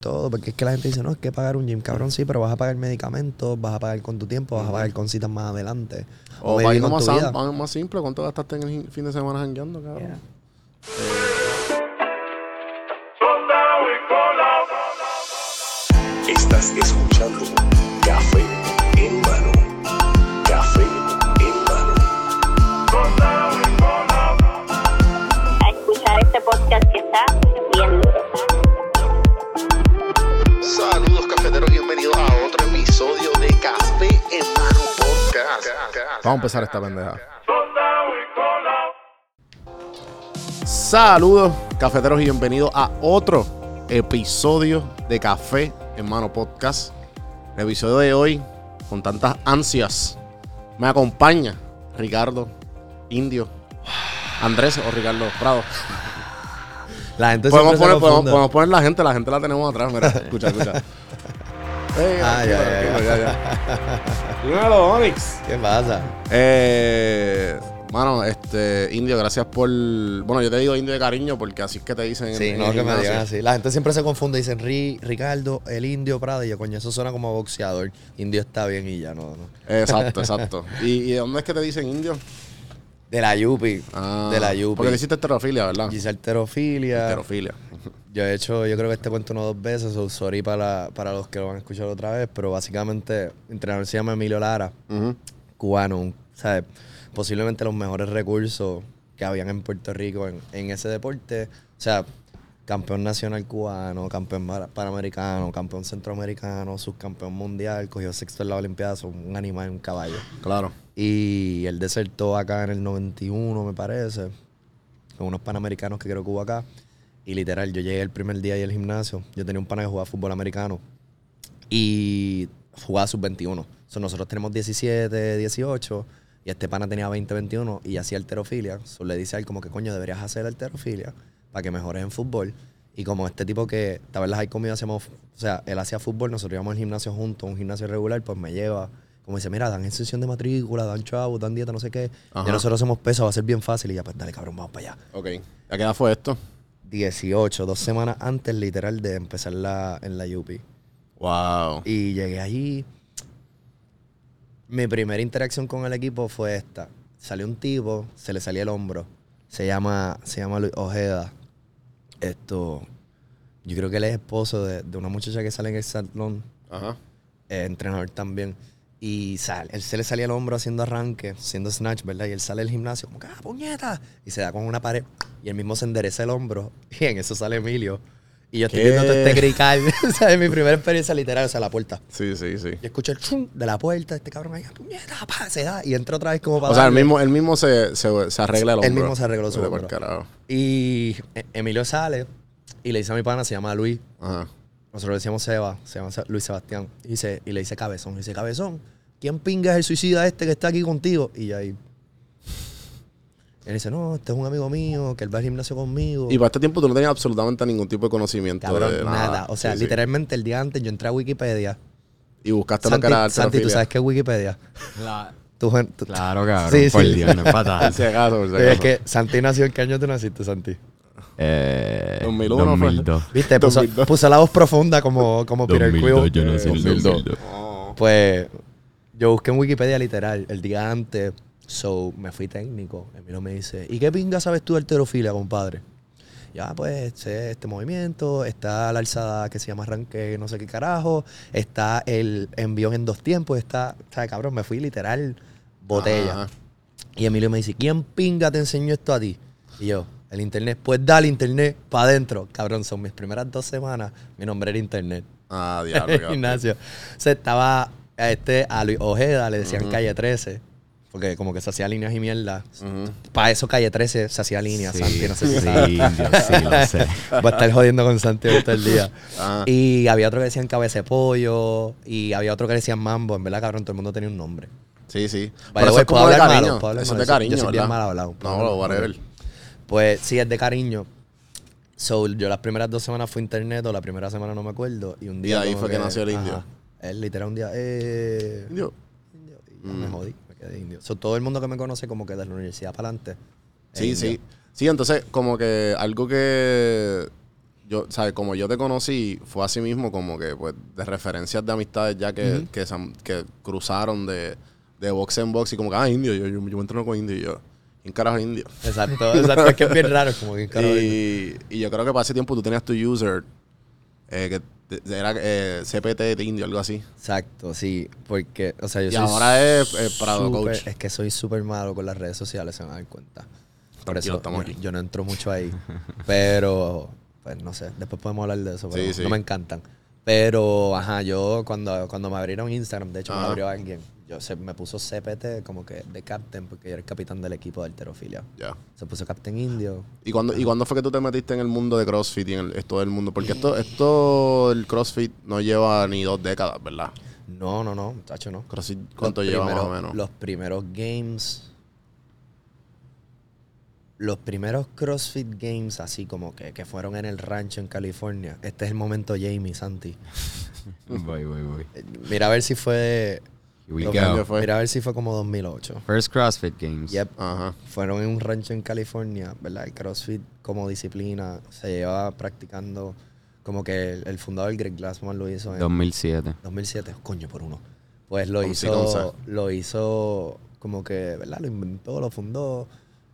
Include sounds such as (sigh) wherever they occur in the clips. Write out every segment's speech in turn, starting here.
Todo, porque es que la gente dice, no, es que pagar un gym, cabrón, sí, pero vas a pagar medicamentos, vas a pagar con tu tiempo, vas a pagar con citas más adelante. O vas a para con más, más- más simple, ¿cuánto gastaste en el fin- de semana jangueando, cabrón? Yeah. Vamos a empezar esta pendeja. Saludos, cafeteros, y bienvenidos a otro episodio de Café en Mano Podcast. El episodio de hoy, con tantas ansias, me acompaña Ricardo Indio, Andrés o Ricardo Prado. La gente Podemos poner, podemos, podemos poner la gente, la gente la tenemos atrás. Mira, escucha, escucha. (laughs) Ey, Ah, ya, ya, ya, ya. (laughs) Dímelo, Onyx. ¿Qué pasa? Eh, mano, este, Indio, gracias por. Bueno, yo te digo Indio de cariño porque así es que te dicen. en- Sí, en no que me digan así. La gente siempre se confunde y dicen Ri, Ricardo, el indio Prado. Y yo, coño, eso suena como boxeador. Indio está bien y ya no, no. Exacto, (laughs) exacto. ¿Y, y de dónde es que te dicen Indio? De la Yupi. Ah, de la Yupi. Porque le hiciste heterofilia, ¿verdad? Hice alterofilia. Heterofilia. Yo he hecho, yo creo que este cuento uno o dos veces, so sorry para, para los que lo van a escuchar otra vez, pero básicamente, el entrenador se llama Emilio Lara, Ujú. cubano, un- ¿sabes? Posiblemente los mejores recursos que habían en Puerto Rico en, en ese deporte. O sea, campeón nacional cubano, campeón panamericano, campeón centroamericano, subcampeón mundial, cogió sexto en la Olimpiada, son un animal, un caballo. Claro. Y él desertó acá en el 91, me parece, con unos panamericanos que creo que hubo acá. Y literal, yo llegué el primer día ahí al gimnasio. Yo tenía un pana que jugaba fútbol americano y jugaba sub-21. So, nosotros tenemos 17, 18 y este pana tenía 20, 21 y hacía alterofilia. So, le dice a él como que coño, deberías hacer alterofilia para que mejores en fútbol. Y como este tipo que estaba en las high conmigo, hacíamos, o sea, él hacía fútbol, nosotros íbamos al gimnasio juntos, un gimnasio regular, pues me lleva. Como dice, mira, dan extensión de matrícula, dan chavos, dan dieta, no sé qué. Ajá. Ya nosotros hacemos peso, va a ser bien fácil. Y ya, pues dale, cabrón, vamos para allá. Ok. ¿A qué edad fue esto? 18, dos semanas antes, literal, de empezar la, en la UP. Wow. Y llegué allí. Mi primera interacción con el equipo fue esta. Salió un tipo, se le salía el hombro. Se llama, se llama Luis Ojeda. Esto. Yo creo que él es esposo de, de una muchacha que sale en el salón, Ajá. eh, entrenador también. Y sale, él se le salía el hombro haciendo arranque, haciendo snatch, ¿verdad? Y él sale del gimnasio como, ¡ah, puñeta! Y se da con una pared y él mismo se endereza el hombro. (laughs) Y en eso sale Emilio. Y yo estoy ¿Qué? viendo todo este crical. (laughs) o sea, es mi primera experiencia literal, o sea, la puerta. Sí, sí, sí. Y escucho el chum de la puerta, este cabrón ahí, puñeta, pa, se da. Y entra otra vez como para O sea, el darle. mismo, el mismo se, se, se arregla el hombro. Él mismo se arregló su hombro. Y eh, Emilio sale y le dice a mi pana, se llama Luis. Ajá. Nosotros le decíamos Seba, se llama Se- Luis Sebastián. Y, dice, y le dice Cabezón. Y dice, Cabezón, ¿quién pinga es el suicida este que está aquí contigo? Y ahí. Él dice, no, este es un amigo mío, que él va al gimnasio conmigo. Y para este tiempo tú no tenías absolutamente ningún tipo de conocimiento Cabrón, de nada. nada. O sea, Sí, sí. Puso, puso la voz profunda como Peter Quill. yo no sé el 2002. Pues yo busqué en Wikipedia literal el día antes, so me fui técnico. Emilio me dice, ¿y qué pinga sabes tú de alterofilia, compadre? Ya, pues, sé este movimiento, está la alzada que se llama arranque, no sé qué carajo, está el envión en dos tiempos, está, o sea, cabrón, me fui literal botella. Ajá. Y Emilio me dice, ¿quién pinga te enseñó esto a ti? Y yo, el internet, pues dale internet para adentro. Cabrón, son mis primeras dos semanas, mi nombre era internet. Ah, diablo. (laughs) el gimnasio. O sea, estaba a este, a Luis Ojeda, le decían calle 13, porque como que se hacía líneas y mierda. Ujú. Para eso calle 13 se hacía líneas, Sí, Santi, no sé si sí, indio, sí, lo sé. (laughs) Va a estar jodiendo con Santi todo el día. Ajá. (laughs) Y había otro que decían cabeza de pollo, y había otro que decían mambo. En verdad, cabrón, todo el mundo tenía un nombre. Sí, sí. Pero the eso es como ¿puedo de malo? cariño. Mal hablado. No, no, whatever. Pues sí, es de cariño. So, yo las primeras dos semanas fui internet, o la primera semana no me acuerdo. Y un Y día. ahí como fue que nació el ajá, indio. Él literal un día. Eh, Indio. indio, y ya me Mm. jodí, me quedé indio. So, todo el mundo que me conoce, como que de la universidad para adelante. es Sí, indio. sí. Sí, entonces, como que algo que yo, ¿sabes? Como yo te conocí, fue así mismo como que, pues, de referencias de amistades ya que, que, se han- que cruzaron de, de box en box y como que, ah, indio, yo, yo, yo me entreno con indio y yo, ¿quién carajo indio? Exacto, exacto. Es que es bien (laughs) raro, como que carajo. Y, y yo creo que para ese tiempo tú tenías tu user, eh, que te- era eh, CPT de indio, algo así. Exacto, sí. Porque, o sea, yo Y soy ahora es eh, Prado súper- Coach. Es que soy súper malo con las redes sociales, se me dan cuenta. Por Tranquilo, eso estamos yo, aquí. yo no entro mucho ahí. (laughs) Pero, pues no sé, después podemos hablar de eso, pero Sí, sí. no me encantan. Pero, ajá, yo cuando, cuando me abrieron Instagram, de hecho me lo abrió alguien, yo se, me puso CPT como que de captain, porque yo era el capitán del equipo de alterofilia. Ya. Se puso captain indio. ¿Y cuándo, ¿Y cuándo fue que tú te metiste en el mundo de CrossFit y en el, esto del mundo? Porque esto, esto, el CrossFit no lleva ni dos décadas, ¿verdad? No, no, no, tacho, no. CrossFit, ¿cuánto Los lleva más o menos? Los primeros games. Los primeros CrossFit Games, así como que, que fueron en el rancho en California. Este es el momento Jamie, Santi. (laughs) Voy, voy, voy. Eh, Mira a ver si fue. Here we lo- ¿Qué año go. fue? Mira a ver si fue como 2008. First CrossFit Games. Yep. Ajá. Fueron en un rancho en California, ¿verdad? El CrossFit como disciplina se lleva practicando como que el, el fundador Greg Glassman lo hizo en 2007. 2007, coño, por uno. Pues lo hizo, lo hizo como que, ¿verdad? Lo inventó, lo fundó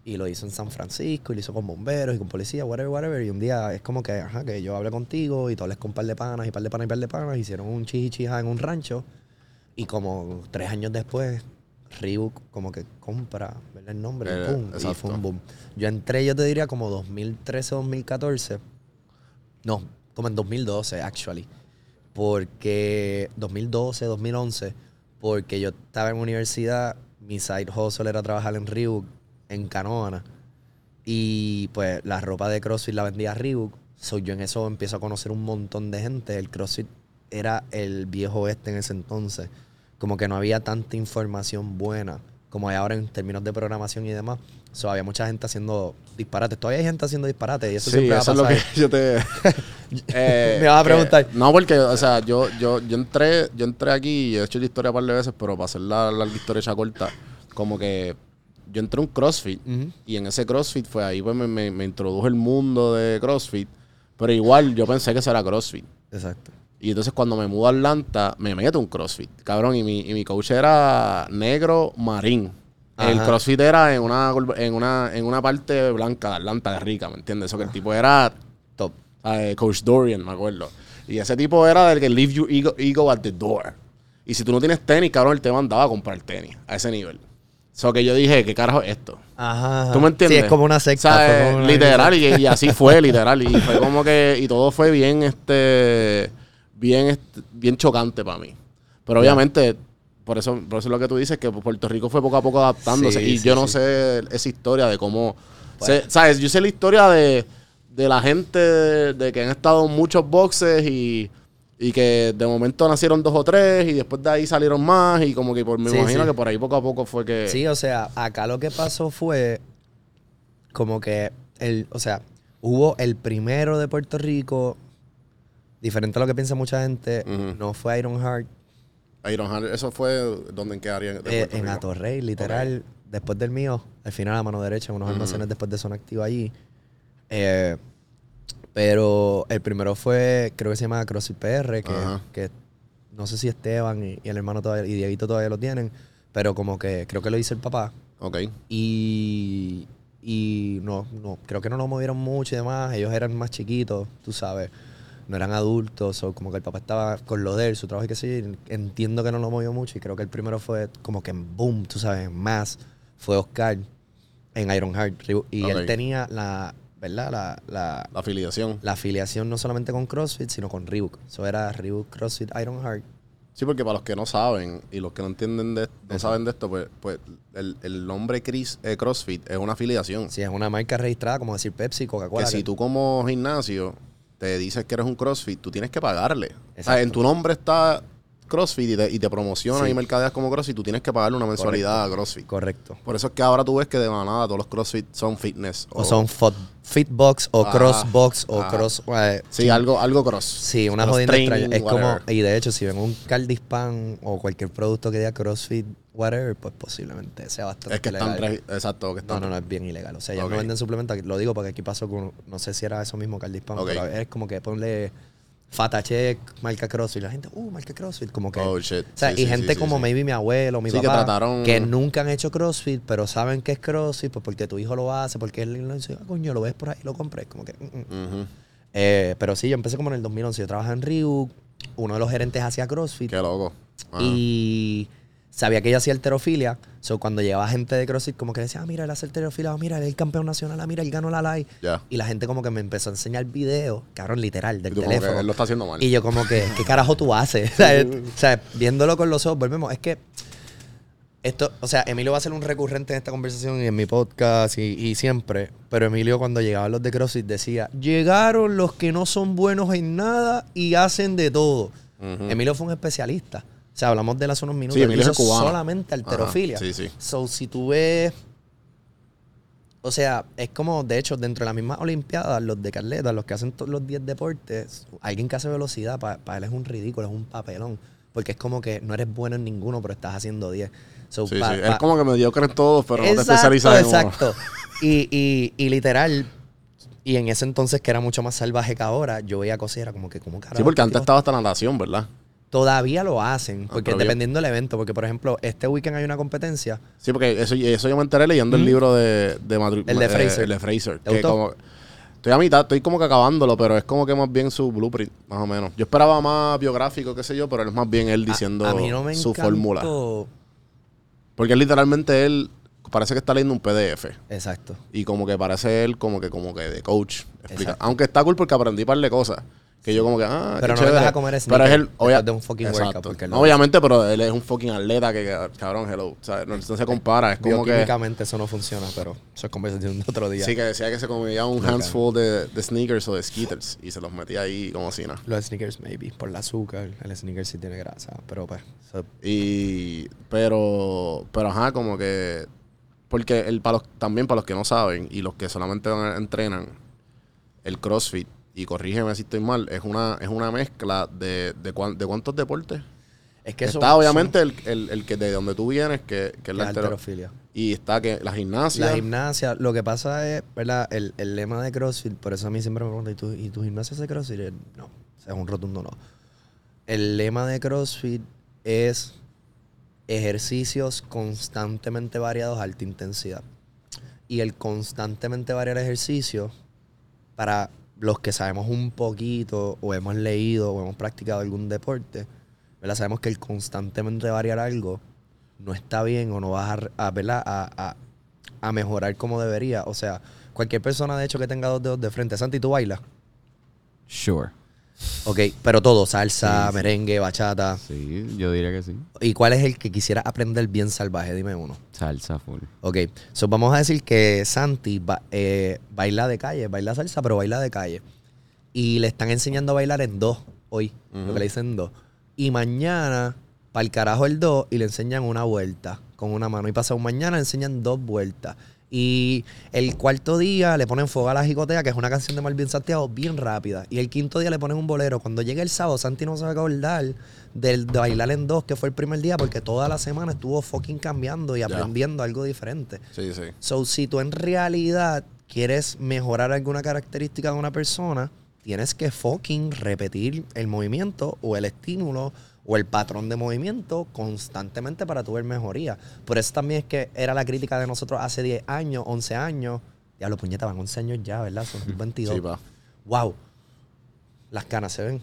y lo hizo en San Francisco y lo hizo con bomberos y con policía, whatever, whatever. Y un día es como que, ajá, que yo hablé contigo y tú hables con un par de panas y par de panas y par de panas. Hicieron un chichichija en un rancho y como tres años después, Reebok como que compra, ¿verdad? El nombre, y Eh, pum, y exacto. fue un boom. Yo entré, yo te diría como 2013, 2014. No, como en 2012, actually. Porque 2012, 2011, porque yo estaba en universidad, mi side hustle era trabajar en Reebok, en Canoana. Y pues la ropa de CrossFit la vendía Reebok. So, yo en eso empiezo a conocer un montón de gente. El CrossFit era el viejo oeste en ese entonces. Como que no había tanta información buena como hay ahora en términos de programación y demás. So, había mucha gente haciendo disparates. Todavía hay gente haciendo disparates y eso Sí, siempre va a es lo que yo te... (laughs) Eh, Me vas a que- preguntar. no, porque, o sea, yo, yo, yo entré yo entré aquí y he hecho la historia un par de veces, pero para hacer la, la historia hecha corta, como que yo entré a un CrossFit y en ese CrossFit fue ahí pues me, me, me introdujo el mundo de CrossFit, pero igual yo pensé que eso era CrossFit. Exacto. Y entonces cuando me mudo a Atlanta, me meto un CrossFit, cabrón, y mi, y mi coach era negro marín. El. CrossFit era en una, en una, en una parte blanca de Atlanta, de rica, ¿me entiendes? Eso que el tipo era Top. eh, Coach Dorian, me acuerdo. Y ese tipo era del que leave your ego, ego at the door. Y si tú no tienes tenis, cabrón, él te mandaba a comprar tenis a ese nivel. So que yo dije, ¿qué carajo es esto? Ajá. ¿Tú me entiendes? Sí, es como una secta. Como una literal, y, y así fue, literal. Y fue como que, y todo fue bien, este, bien, bien chocante para mí. Pero obviamente, por eso, por eso es lo que tú dices, que Puerto Rico fue poco a poco adaptándose. Sí, y sí, yo no sí. sé esa historia de cómo, Pues- ¿sabes? Yo sé la historia de, de la gente de, de que han estado en muchos boxes y, y que de momento nacieron dos o tres y después de ahí salieron más y como que por, me imagino que por ahí poco a poco fue que... Sí, o sea, acá lo que pasó fue como que el, o sea, hubo el primero de Puerto Rico, diferente a lo que piensa mucha gente, Ujú. no fue Iron Heart, Iron Heart, ¿eso fue donde en qué área? eh, en? Atorrey, literal, después del mío, al final a mano derecha, unos Ujú. almacenes después de zona activa allí. Eh, pero el primero fue, creo que se llama CrossFit PR, que, no sé si Esteban y, y el hermano todavía, y Dieguito todavía lo tienen, pero como que creo que lo hizo el papá. Ok. Y, y no, no, creo que no lo movieron mucho y demás. Ellos eran más chiquitos, tú sabes. No eran adultos, o como que el papá estaba con lo de él, su trabajo y qué sé yo. y Entiendo que no lo movió mucho y creo que el primero fue como que en boom, tú sabes, más. Fue Oscar en Ironheart. Y Ok. él tenía la, ¿verdad? La, la, La afiliación. la afiliación no solamente con CrossFit, sino con Reebok. Eso era Reebok CrossFit Ironheart. Sí, porque para los que no saben y los que no entienden de no saben de esto, pues, pues el, el nombre Chris, eh, CrossFit es una afiliación. Si es una marca registrada, como decir Pepsi, que Coca-Cola. si que- tú como gimnasio te dices que eres un CrossFit, tú tienes que pagarle. O sea, en tu nombre está CrossFit y te, y te promociona Sí. y mercadeas como CrossFit, tú tienes que pagarle una mensualidad a CrossFit. Correcto. Por eso es que ahora tú ves que de manada todos los CrossFit son fitness. O son Fitbox o Ah, Crossbox o ah. Cross. eh, Sí, algo, algo cross. sí, una Cross jodida extraña. Es como, y de hecho, si ven un Caldispan o cualquier producto que diga CrossFit whatever, pues posiblemente sea bastante Es que están legal. Exacto, que No, están. no, no, es bien ilegal. O sea, ellos Ok. no venden suplementos. Lo digo porque aquí pasó con, no sé si era eso mismo que al disparo, pero es como que ponle Fata Check, marca CrossFit. La gente, uh, marca CrossFit. Como que. Oh, shit. O sea, Sí, y sí, gente sí, como maybe mi abuelo, mi Sí, que papá, trataron- que nunca han hecho CrossFit, pero saben que es CrossFit, pues porque tu hijo lo hace, porque él lo dice, ah, coño, lo ves por ahí, lo compré. Como que. mm, mm. Eh, pero sí, yo empecé como en el 2011. Yo trabajaba en Ryuk, uno de los gerentes hacía CrossFit. Qué loco. Y sabía que ella hacía alterofilia. So, cuando llegaba gente de CrossFit, como que decía, ah, mira, él hace alterofilia, ah, mira, él es el campeón nacional, ah, mira, él ganó la live. Y la gente como que me empezó a enseñar videos, cabrón, literal, del teléfono. él lo está haciendo mal. Y yo como que, ¿qué carajo tú haces? (laughs) o, sea, o sea, viéndolo con los ojos, volvemos. Es que esto, o sea, Emilio va a ser un recurrente en esta conversación y en mi podcast y, y siempre. Pero Emilio cuando llegaban los de CrossFit decía, llegaron los que no son buenos en nada y hacen de todo. Emilio fue un especialista. O sea, hablamos de él hace unos minutos. Sí, hizo cubano. solamente alterofilia. Ajá, sí, sí. So, si tú ves... O sea, es como, de hecho, dentro de las mismas Olimpiadas, los de Carleta, los que hacen todos los 10 deportes, alguien que hace velocidad, para él es un ridículo, es un papelón. Porque es como que no eres bueno en ninguno, pero estás haciendo 10. So, Sí, pa- sí. pa- Es como que mediocre en todos, pero no te especializas en uno. Exacto. (laughs) Y, y, y literal, y en ese entonces que era mucho más salvaje que ahora, yo veía cosas y era como que, ¿cómo carajo? Sí, porque antes este estaba hasta natación, ¿verdad? Todavía lo hacen, porque pero bien. dependiendo del evento, porque por ejemplo, este weekend hay una competencia. Sí, porque eso, eso yo me enteré leyendo el libro de, de Madrid. El de Fraser. el de Fraser. Estoy a mitad, estoy como que acabándolo, pero es como que más bien su blueprint, más o menos. Yo esperaba más biográfico, qué sé yo, pero él es más bien él diciendo a, a mí no me su fórmula. Porque literalmente él parece que está leyendo un PDF. Exacto. Y como que parece él como que como que de coach. Explica. Aunque está cool porque aprendí un par de cosas. Que yo como que, ah, Pero no vengas chévere. a comer Pero es de un fucking workout, porque No, obviamente, pero él es un fucking atleta que, cabrón, hello. O sea, no, no se compara. Es como que... Bioquímicamente eso no funciona, pero eso es conversación de otro día. Sí, que decía que se comía un No, handful de, de sneakers o de skitters y se los metía ahí como si nada. Los sneakers, maybe, por el azúcar. El sneaker sí tiene grasa, pero pues. Y, pero, pero ajá, como que, porque el, para los, también para los que no saben y los que solamente van a- entrenan, el CrossFit, y corrígeme si estoy mal, es una, es una mezcla de, de, cuán- de cuántos deportes. es que está obviamente el, el, el que de donde tú vienes, que, que es la la alterofilia. Y está que la gimnasia. La gimnasia, lo que pasa es, ¿verdad? El, el lema de CrossFit, por eso a mí siempre me preguntan, ¿y tu, y tu gimnasia hace CrossFit? Y yo, No, o sea, es un rotundo no. El lema de CrossFit es ejercicios constantemente variados a alta intensidad. Y el constantemente variar ejercicio, para los que sabemos un poquito, o hemos leído, o hemos practicado algún deporte, ¿verdad? Sabemos que el constantemente variar algo no está bien o no vas a, a, a- a mejorar como debería. O sea, cualquier persona de hecho que tenga dos dedos de frente, Santi, ¿tú bailas? Sure. Ok, pero todo, salsa, Sí, merengue, bachata. Sí, yo diría que sí. ¿Y cuál es el que quisiera aprender bien salvaje? Dime uno. Salsa full. Ok, so vamos a decir que Santi ba- eh, baila de calle, baila salsa, pero baila de calle. Y le están enseñando a bailar en dos hoy, lo que le dicen dos. Y mañana, para el carajo el dos, y le enseñan una vuelta con una mano. Y pasado mañana le enseñan dos vueltas. Y el cuarto día le ponen fuego a la jicotea, que es una canción de Malvin Santiago bien rápida. Y el quinto día le ponen un bolero. Cuando llegue el sábado, Santi no se va a acordar del de bailar en dos, que fue el primer día, porque toda la semana estuvo fucking cambiando y aprendiendo algo diferente. Sí, sí. So, si tú en realidad quieres mejorar alguna característica de una persona, tienes que fucking repetir el movimiento o el estímulo o el patrón de movimiento constantemente para tu ver mejoría. Por eso también es que era la crítica de nosotros hace 10 años, 11 años. Ya lo puñeta, van 11 años ya, ¿verdad? Son (laughs) 22. Sí, pa. wow. Las canas se ven.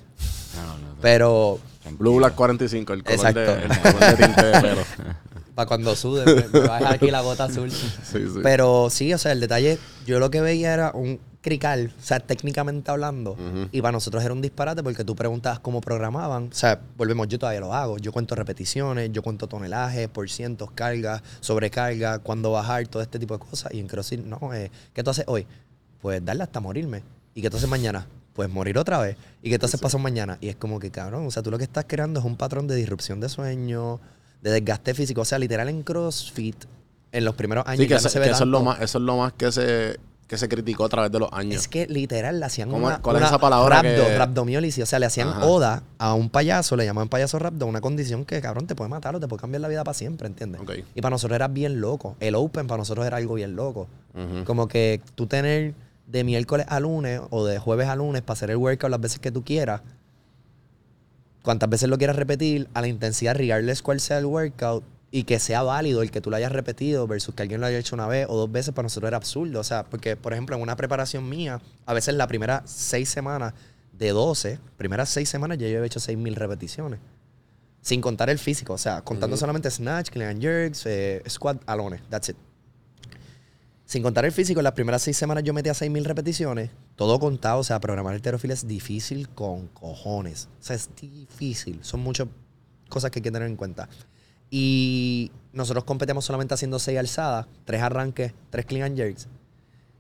No, no, Pero Blue Black 45, el color, Exacto. de, el color de tinte de pelo. (laughs) para cuando sude, me, me va a dejar aquí la gota azul. (laughs) Sí, sí. Pero sí, o sea, el detalle, yo lo que veía era un crical, o sea, técnicamente hablando, y para nosotros era un disparate porque tú preguntabas cómo programaban, o sea, volvemos, yo todavía lo hago, yo cuento repeticiones, yo cuento tonelajes, por cientos, cargas, sobrecarga, cuándo bajar, todo este tipo de cosas, y en CrossFit, no, eh, ¿qué tú haces hoy? Pues darle hasta morirme, y ¿qué tú haces mañana? Pues morir otra vez, y ¿qué tú haces pasado mañana? Y es como que, cabrón, o sea, tú lo que estás creando es un patrón de disrupción de sueño, de desgaste físico, o sea, literal en CrossFit, en los primeros años Sí, que, ya no se ve que eso es lo más, eso es lo más que se que se criticó a través de los años. Es que literal le hacían ¿Cómo- una, cuál es esa palabra rhabdo, que-. O sea, le hacían Ajá. oda a un payaso, le llamaban payaso rhabdo, una condición que, cabrón, te puede matar o te puede cambiar la vida para siempre, ¿entiendes? Ok. Y para nosotros era bien loco. El Open para nosotros era algo bien loco. Como que tú tener de miércoles a lunes o de jueves a lunes para hacer el workout las veces que tú quieras, cuantas veces lo quieras repetir, a la intensidad, regardless cuál sea el workout, y que sea válido el que tú lo hayas repetido versus que alguien lo haya hecho una vez o dos veces, para nosotros era absurdo. O sea, porque, por ejemplo, en una preparación mía, a veces la primera seis semanas de 12, primeras seis semanas ya yo he hecho 6.000 repeticiones. Sin contar el físico, o sea, contando solamente snatch, clean and jerks, eh, squat, alones, that's it. Sin contar el físico, en las primeras seis semanas yo metía 6.000 repeticiones. Todo contado, o sea, programar el es difícil con cojones. O sea, es difícil. Son muchas cosas que hay que tener en cuenta. Y nosotros competimos solamente haciendo seis alzadas, tres arranques, tres clean and jerks.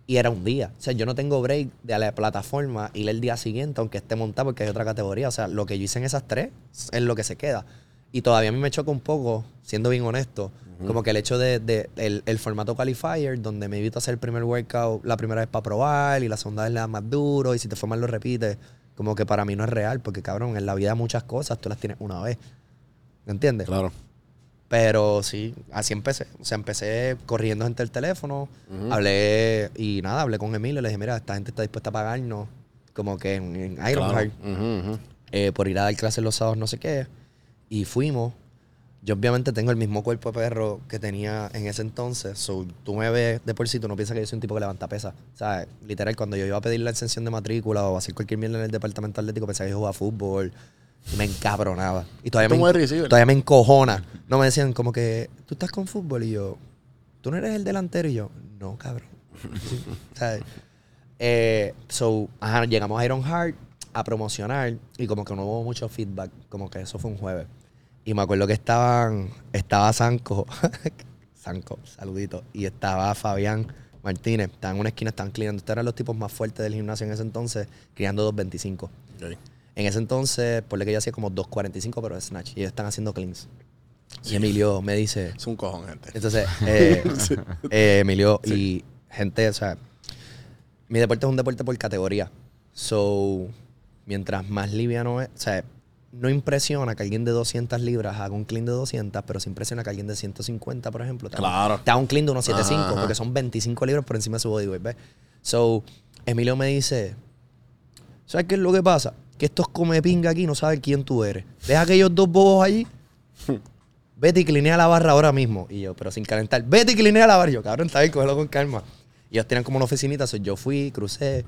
Y era un día. O sea, yo no tengo break de a la plataforma ir el día siguiente, aunque esté montado, porque hay otra categoría. O sea, lo que yo hice en esas tres es lo que se queda. Y todavía a mí me choca un poco, siendo bien honesto, como que el hecho de, de- el, el formato qualifier, donde me evito hacer el primer workout la primera vez para probar y la segunda vez le das más duro y si te fue mal lo repites, como que para mí no es real, porque cabrón, en la vida muchas cosas tú las tienes una vez. ¿Me entiendes? Claro. Pero sí, así empecé. O sea, empecé corriendo gente el teléfono, hablé y nada, hablé con Emilio, le dije, mira, esta gente está dispuesta a pagarnos, como que en, en Ironheart, eh, por ir a dar clases los sábados, no sé qué. Y fuimos. Yo obviamente tengo el mismo cuerpo de perro que tenía en ese entonces. So, tú me ves de por sí, tú no piensas que yo soy un tipo que levanta pesas. O sea, literal, cuando yo iba a pedir la exención de matrícula o hacer cualquier mierda en el departamento atlético, pensaba que yo jugaba fútbol. Y me encabronaba. Y todavía me, receiver. todavía me encojona. No me decían como que, tú estás con fútbol y yo, tú no eres el delantero y yo, no, cabrón. Sí, ¿sabes? Eh, so, ajá, llegamos a Iron Heart a promocionar y como que no hubo mucho feedback, como que eso fue un jueves. Y me acuerdo que estaban, estaba Sanco, (laughs) Sanco, saludito, y estaba Fabián Martínez, estaban en una esquina, estaban criando, estos eran los tipos más fuertes del gimnasio en ese entonces, criando 225. Ok. En ese entonces, por lo que yo hacía como 2.45, pero de snatch. Y ellos están haciendo cleans. Y Emilio me dice. Es un cojón, gente. Entonces, (laughs) eh, eh, Emilio y gente, o sea, mi deporte es un deporte por categoría. So, mientras más liviano es, o sea, no impresiona que alguien de 200 libras haga un clean de 200, pero sí impresiona que alguien de 150, por ejemplo, te Claro. haga un clean de 175, Ajá, ajá. porque son 25 libras por encima de su bodyweight, ¿ves? So, Emilio me dice, ¿sabes qué es lo que pasa? Que estos come pinga aquí no saben quién tú eres. Deja aquellos dos bobos allí. Vete y clinea la barra ahora mismo. Y yo, pero sin calentar. Vete y clinea la barra. Y yo, cabrón, está bien, cógelo con calma. Y ellos tenían como una oficinita. so yo fui, crucé.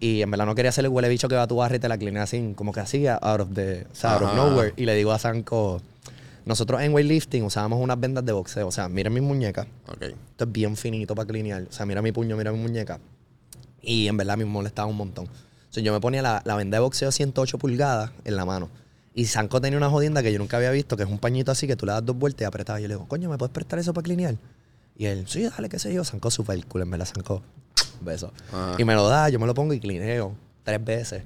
Y en verdad no quería hacerle huele bicho que va a tu barra y te la clinea así, como que así, out of the, o sea, out of nowhere. Y le digo a Sanko, nosotros en weightlifting usábamos unas vendas de boxeo. O sea, mira mis muñecas. Esto es bien finito para clinear. O sea, mira mi puño, mira mi muñeca. Y en verdad me molestaba un montón. Yo me ponía la, la venda de boxeo 108 pulgadas en la mano. Y Sanko tenía una jodienda que yo nunca había visto, que es un pañito así que tú le das dos vueltas y apretas. Y yo le digo, coño, ¿me puedes prestar eso para clinear? Y él, sí, dale, qué sé yo. Sanko super cool, en verdad, Sanko. (tsk) Beso. Ajá. Y me lo da, yo me lo pongo y clineo tres veces.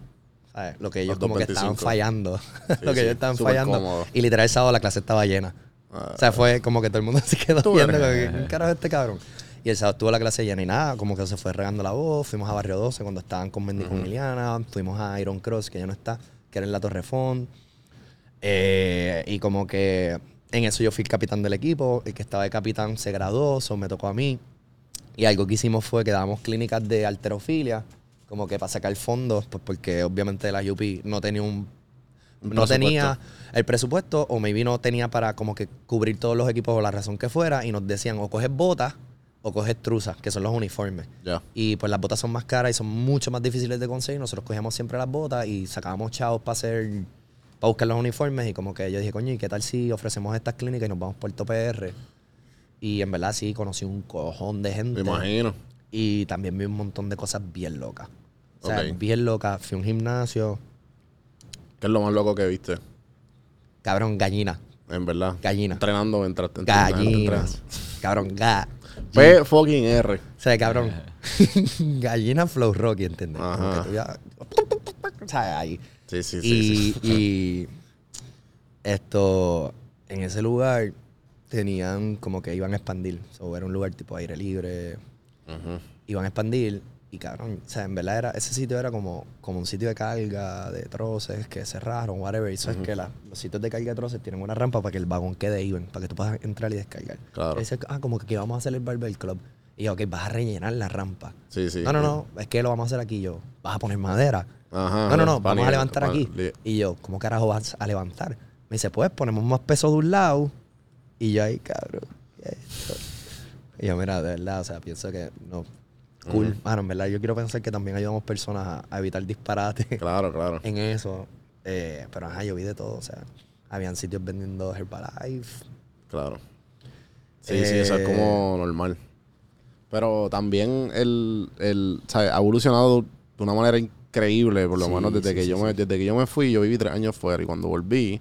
¿Sabes? Lo que ellos Los como que estaban 225. fallando. (laughs) lo que sí, ellos estaban fallando. cómodo. Y literal el sábado la clase estaba llena. Ah. o sea, fue como que todo el mundo (laughs) se quedó viendo ¿quién carajo es este cabrón? Y el sábado estuvo la clase llena y nada, como que se fue regando la voz. Fuimos a Barrio 12 cuando estaban con Mendy con Iliana. Fuimos a Iron Cross, que ya no está, que era en la Torre Font. Eh, y como que en eso yo fui el capitán del equipo. El que estaba de capitán se graduó, eso me tocó a mí. Y algo que hicimos fue que dábamos clínicas de alterofilia, como que para sacar fondos, pues porque obviamente la UP no tenía un no tenía el presupuesto o maybe no tenía para como que cubrir todos los equipos o la razón que fuera y nos decían o coges botas o coges truzas, que son los uniformes. Ya. Y pues las botas son más caras y son mucho más difíciles de conseguir. Nosotros cogíamos siempre las botas y sacábamos chavos para hacer, para buscar los uniformes. Y como que yo dije, coño, ¿y qué tal si ofrecemos estas clínicas y nos vamos a Puerto PR? Y en verdad sí, conocí un cojón de gente. Me imagino. Y también vi un montón de cosas bien locas. O sea, bien locas. Fui a un gimnasio, ¿Qué es lo más loco que viste? cabrón, gallina. En verdad. Gallina. Entrenando mientras te Gallinas. Cabrón, ga. P fucking R. O sea, cabrón. (laughs) Gallina Flow Rocky, ¿entiendes? Como Ajá. que tú ya- O sea, ahí. Sí, sí, sí. y, sí. y esto, en ese lugar tenían como que iban a expandir. O era un lugar tipo aire libre. Ujú. Iban a expandir Y cabrón, o sea, en verdad era, ese sitio era como, como un sitio de carga, de troces que cerraron, whatever. Y eso es que la- los sitios de carga de troces tienen una rampa para que el vagón quede even, para que tú puedas entrar y descargar. Claro. Y dice, ah, como que vamos a hacer el Barber Club. Y yo, ok, vas a rellenar la rampa. Sí, sí. no, no, no, es que lo vamos a hacer aquí. Yo, vas a poner madera. Ajá. no, no, no, vamos a levantar aquí. Y yo, ¿cómo carajo vas a levantar? Me dice, pues ponemos más peso de un lado. Y yo ahí, cabrón. ¿qué es esto? Y yo, mira, de verdad, o sea, pienso que no. Cool. Mano, en verdad, yo quiero pensar que también ayudamos personas a, a evitar disparates (laughs) Claro, claro. en eso. Eh, pero ajá, yo vi de todo. O sea, habían sitios vendiendo Herbalife. Claro. Sí, sí, eso es Eh, como normal. Pero también el, el ¿sabes? ha evolucionado de una manera increíble, por lo Sí, menos desde sí, que sí, yo me, desde que yo me fui, yo viví tres años fuera y cuando volví,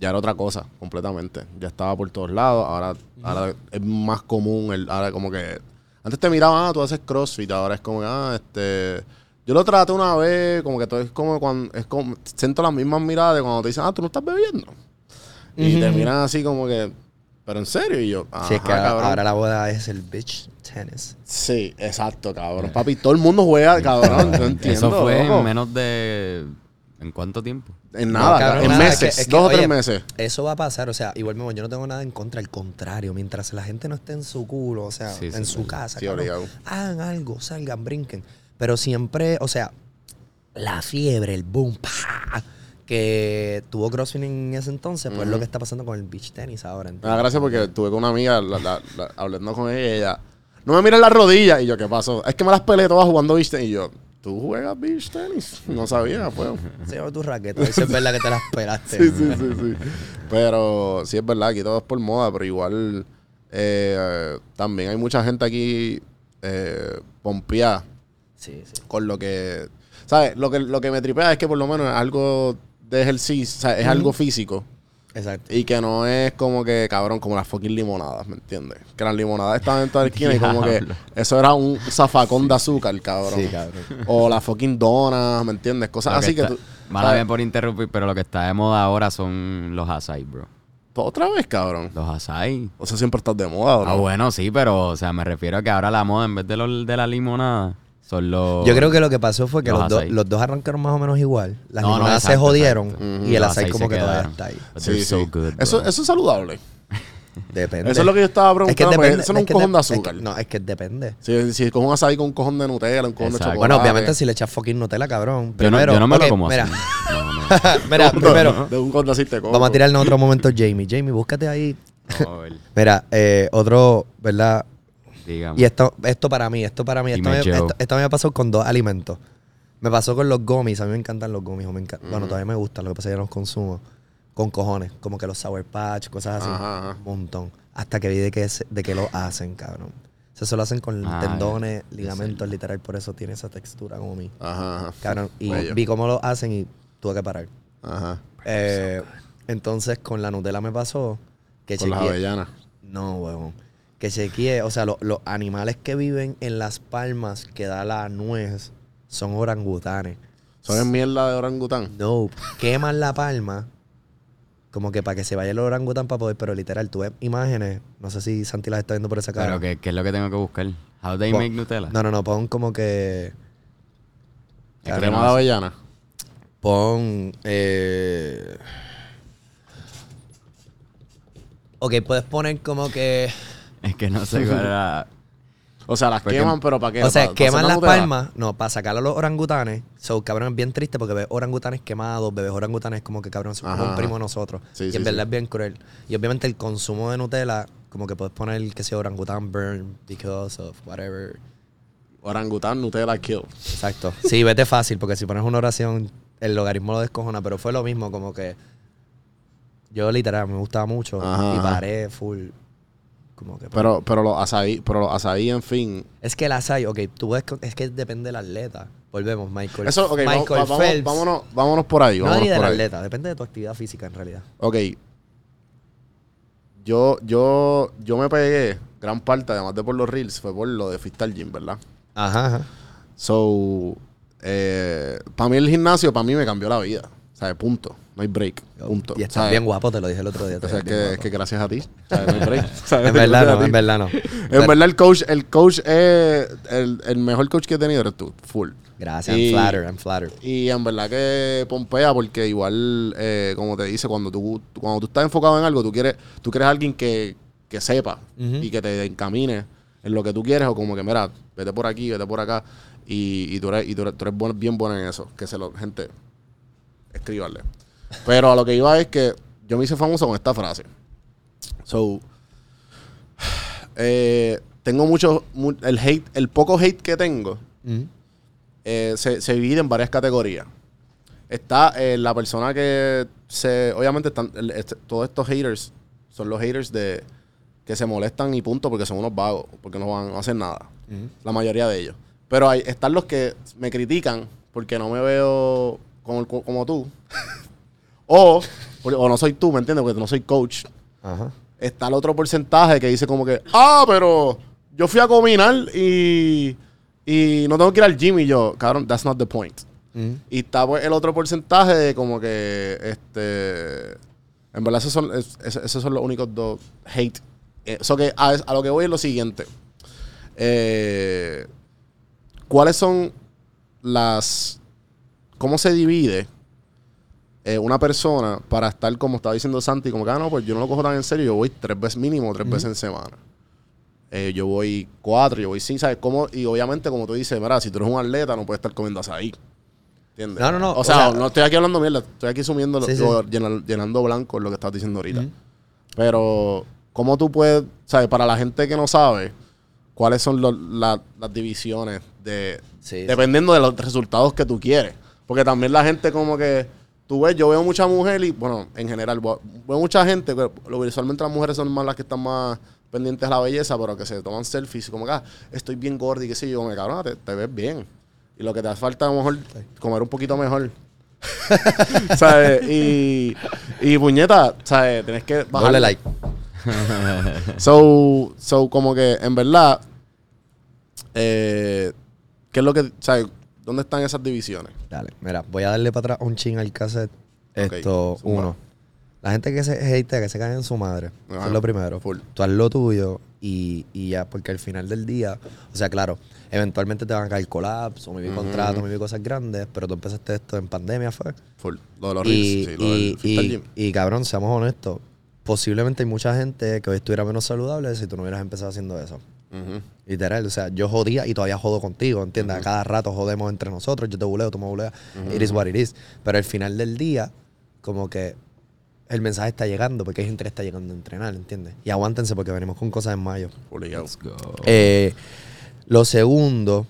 ya era otra cosa, completamente. Ya estaba por todos lados, ahora, ahora es más común, el, ahora como que antes te miraban, ah, tú haces CrossFit, ahora es como que, ah, este yo lo traté una vez, como que todo es como cuando es como siento las mismas miradas de cuando te dicen, "Ah, tú no estás bebiendo." Y te miran así como que, pero en serio, y yo, sí, es que "Ajá, ahora, cabrón". ahora la boda es el bitch tennis. Sí, exacto, cabrón. Papi, todo el mundo juega, cabrón. No entiendo. (laughs) Eso fue en menos de. ¿En cuánto tiempo? En No, nada, cabrón, en nada, meses, es que- es que, dos o tres meses. Eso va a pasar, o sea, igual mismo, yo no tengo nada en contra, al contrario, mientras la gente no esté en su culo, o sea, Sí, en sí. su casa, Sí, cabrón, obligado. hagan algo, salgan, brinquen. Pero siempre, o sea, la fiebre, el boom, ¡pah! que tuvo CrossFit en ese entonces, pues es lo que está pasando con el beach tennis ahora. Me gracia porque estuve con una amiga la- la- la- hablando con ella y ella, no me mires las rodillas. Y yo, ¿qué pasó? Es que me las peleé todas jugando beach tenis. Y yo, ¿tú juegas beach tenis? No sabía, pues. Se llama tu raqueta, eso es verdad que te la (laughs) esperaste. Sí, sí, sí, sí. Pero sí es verdad, aquí todo es por moda, pero igual eh, también hay mucha gente aquí eh, pompeada Sí, sí. con lo que, ¿sabes? Lo que, lo que me tripea es que por lo menos es algo de ejercicio, o sea, es algo físico. Exacto. Y que no es como que, cabrón, como las fucking limonadas, ¿me entiendes? Que las limonadas estaban en toda la esquina y como que eso era un zafacón de azúcar, cabrón. Sí, cabrón. O las fucking donas, ¿me entiendes? Cosas Lo así que, está- tú... Mala mía por interrumpir, pero lo que está de moda ahora son los açaí, bro. Otra vez, cabrón. Los açaí. O sea, siempre estás de moda, bro. Ah, bueno, sí, pero, o sea, me refiero a que ahora la moda, en vez de, los de la limonada, son los... Yo creo que lo que pasó fue que Los los, los dos arrancaron más o menos igual. Las No, se jodieron exacto. y el açaí como que todavía está ahí. Sí, so sí. good, eso, es saludable. Depende. Eso es lo que yo estaba Es que preguntando. porque depende. eso no es un que cojón de de- es que- azúcar. no, es que depende. Si, si coges un açaí con un cojón de Nutella, un cojón de chocolate. Bueno, obviamente si le echas fucking Nutella, cabrón. Yo no, Primero, yo no me lo como mira, así. No, no. (laughs) mira, (laughs) primero, De un cojón así te vamos a tirar en otro momento Jamie. Jamie, búscate ahí. (laughs) Mira, eh, otro, ¿verdad? Dígame. Y esto, esto para mí, esto para mí, esto me, esto, esto me pasó con dos alimentos. Me pasó con los gummies, a mí me encantan los gummies, me encan- bueno, todavía me gustan, lo que pasa es que ya los consumo. Con cojones, como que los Sour Patch, cosas así. Ajá, ajá. Un montón. Hasta que vi de que, de que lo hacen, cabrón. O sea, eso lo hacen con Ah, tendones, ligamentos, literal, por eso tiene esa textura como mí. Ajá, ajá. Cabrón, y Bello. vi cómo lo hacen y tuve que parar. Ajá. Eh, entonces, con la Nutella me pasó que Con las avellanas. no, huevón. Que chequeé, o sea, lo- los animales que viven en las palmas que da la nuez son orangutanes. ¿Son en mierda de orangután? No, queman la palma como que para que se vaya el orangután para poder, pero literal, tú ves imágenes, no sé si Santi las está viendo por esa cara. Pero, ¿qué, ¿qué es lo que tengo que buscar? How they Pon- make Nutella. No, no, no, pon como que... Crema de avellana. Pon... Eh... Ok, puedes poner como que... Es que no sé cuál era. (laughs) O sea, las Porque- queman, pero ¿para qué? O sea, ¿Para- para queman las palmas, no, para sacar a los orangutanes. So, cabrón, es bien triste porque ves orangutanes quemados, bebés orangutanes como que cabrón, son como Ajá, un primo de nosotros. Sí, y sí, en verdad sí. es bien cruel. Y obviamente el consumo de Nutella, como que puedes poner que sea orangután burn because of whatever. Orangután, Nutella, kill. Exacto. Sí, vete fácil, porque si pones una oración, el logaritmo lo descojona, pero fue lo mismo, como que yo literal me gustaba mucho Ajá, y ajá. paré full. Como que Pero, pero los azaí, pero los azaí, en fin. Es que el açaí, ok, tú ves, que- es que depende del atleta. Volvemos, Michael. Eso, ok, vamos, Michael vamos- Phelps. vámonos, vámonos por ahí. No Vámonos ni del por ahí. atleta, depende de tu actividad física en realidad. Ok. Yo, yo, yo me pegué gran parte, además de por los reels, fue por lo de Freestyle Gym, ¿verdad? Ajá, ajá. So, para mí el gimnasio, para mí me cambió la vida. O sea, punto. No hay break. Punto. Y estás ¿Sabes? bien guapo, te lo dije el otro día. O sea, es que, es guapo. que gracias a ti. (laughs) ¿sabes? No hay break. ¿sabes? En verdad a no, en verdad no. En verdad, el coach, el coach es el, el mejor coach que he tenido eres tú, full. Gracias, Y- I'm flattered, I'm flattered. Y en verdad que pompea porque igual, eh, como te dice, cuando tú, cuando tú estás enfocado en algo, tú quieres, tú quieres alguien que, que sepa y que te encamine en lo que tú quieres o como que, mira, vete por aquí, vete por acá. Y, y tú eres, y tú eres, tú eres buen- bien bueno en eso. Que se lo, gente, escríbanle. Pero a lo que iba es que yo me hice famoso con esta frase. So, eh, tengo mucho, mu- el hate, el poco hate que tengo Ujú. eh, se, se divide en varias categorías. Está eh, la persona que se. Obviamente, están, el- este- todos estos haters son los haters de que se molestan y punto porque son unos vagos, porque no van a hacer nada. La mayoría de ellos. Pero hay, están los que me critican porque no me veo como, como tú. (laughs) o, o no soy tú, ¿me entiendes? Porque no soy coach. Ajá. Está el otro porcentaje que dice como que, ah, pero yo fui a combinar y, y no tengo que ir al gym y yo, cabrón, that's not the point. Ujú. Y está pues, el otro porcentaje de como que, este, en verdad esos son, es- es- esos son los únicos dos hate. Eso que a, a lo que voy es lo siguiente. Eh, ¿Cuáles son las, cómo se divide eh, una persona para estar como estaba diciendo Santi, como que, ah, no, pues yo no lo cojo tan en serio, yo voy tres veces mínimo, tres veces en semana. Eh, yo voy cuatro, yo voy cinco, ¿sabes? Cómo, y obviamente, como tú dices, mira, si tú eres un atleta, no puedes estar comiendo azaí. ¿Entiendes? No, no, no, O o sea, sea- no estoy aquí hablando mierda, estoy aquí sumiendo, Sí, sí. o llena- llenando blanco lo que estás diciendo ahorita. Pero, ¿cómo tú puedes, sabes, para la gente que no sabe, cuáles son la- las divisiones de, sí. dependiendo de los resultados que tú quieres? Porque también la gente como que, tú ves, yo veo mucha mujer y, bueno, en general, veo mucha gente, lo visualmente las mujeres son más las que están más pendientes a la belleza, pero que se toman selfies y como que, ah, estoy bien gorda y qué sé yo, me cabrón, te, te ves bien. Y lo que te hace falta a lo mejor comer un poquito mejor. (laughs) ¿Sabes? Y, y puñeta, ¿sabes? Tienes que Dale bajarle like. (laughs) So, so como que en verdad, eh, ¿qué es lo que, sabes? ¿Dónde están esas divisiones? Dale, mira, voy a darle para atrás un chin al cassette. Esto, uno. La gente que se hate, que se cae en su madre. Eso Ajá, es lo primero. full. Tú haz lo tuyo y, y ya, porque al final del día, o sea, claro, eventualmente te van a caer colapso, me vi contrato, me vi cosas grandes, pero tú empezaste esto en pandemia, fue. Full. Lo de los Y, reels, sí, lo del y, freestyle y- gym. y, cabrón, seamos honestos. Posiblemente hay mucha gente que hoy estuviera menos saludable si tú no hubieras empezado haciendo eso. Literal, o sea, yo jodía y todavía jodo contigo, ¿entiendes? A cada rato jodemos entre nosotros, yo te buleo, tú me buleas, it is what it is. Pero al final del día, como que el mensaje está llegando, porque hay gente que está llegando a entrenar, ¿entiendes? Y aguántense porque venimos con cosas en mayo. Let's go. Eh, lo segundo,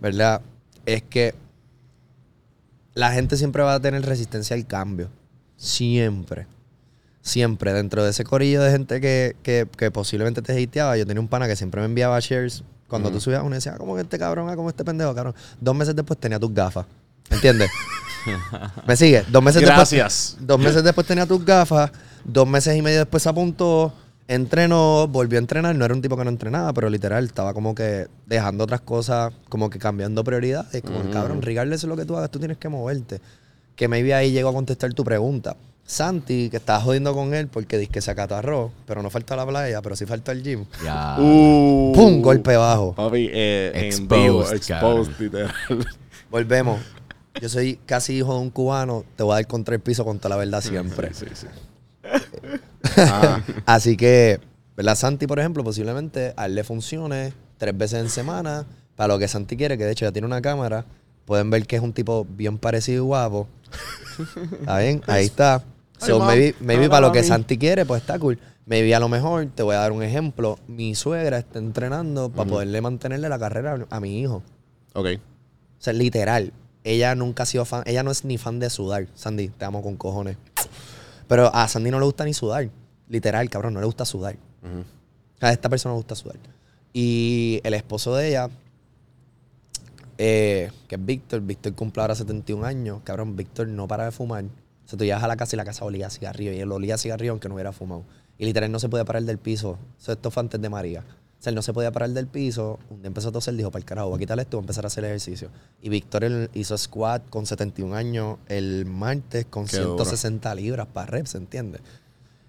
¿verdad? Es que la gente siempre va a tener resistencia al cambio. Siempre. Siempre. Dentro de ese corillo de gente que, que, que posiblemente te hateaba, yo tenía un pana que siempre me enviaba shares. Cuando tú subías uno decía, "Ah, como este cabrón, ah, como este pendejo, cabrón. Dos meses después tenía tus gafas. ¿Entiendes? (laughs) ¿Me sigue? Dos meses Gracias. después. Dos meses después tenía tus gafas. Dos meses y medio después se apuntó. Entrenó, volvió a entrenar. No era un tipo que no entrenaba, pero literal estaba como que dejando otras cosas, como que cambiando prioridades. Como que, cabrón, regardless de lo que tú hagas, tú tienes que moverte. Que maybe ahí llego a contestar tu pregunta. Santi, que estaba jodiendo con él porque dice que se acatarró, pero no falta la playa, pero sí falta el gym. Ya. Uh, ¡Pum! Golpe bajo. Papi, eh, en Exposed, vivo, exposed, literal. (laughs) Volvemos. Yo soy casi hijo de un cubano, te voy a dar contra el piso con toda la verdad siempre. Sí, sí. Ah, (laughs) Así que, ¿verdad? Santi, por ejemplo, posiblemente a él le funcione tres veces en semana para lo que Santi quiere, que de hecho ya tiene una cámara. Pueden ver que es un tipo bien parecido y guapo. ¿Está bien? Ahí está. So, maybe maybe para lo que. Santi quiere, pues está cool. Maybe a lo mejor, te voy a dar un ejemplo. Mi suegra está entrenando para poderle mantenerle la carrera a mi hijo. ok. O sea, literal. Ella nunca ha sido fan. Ella no es ni fan de sudar. Sandy, te amo con cojones. Pero a Sandy no le gusta ni sudar. Literal, cabrón, no le gusta sudar. A esta persona le gusta sudar. Y el esposo de ella, eh, que es Víctor, Víctor cumple ahora 71 años. Cabrón, Víctor no para de fumar. O sea, tú llegas a la casa y la casa olía a cigarrillo. Y él olía a cigarrillo aunque no hubiera fumado. Y literal no se puede parar del piso. O sea, esto fue antes de María. sea, él no se podía parar del piso. Un día empezó a toser, dijo, para el carajo, voy a quitarle esto, voy a empezar a hacer ejercicio. Y Víctor él hizo squat con 71 años el martes con Qué duro. 160 libras para reps, ¿entiendes?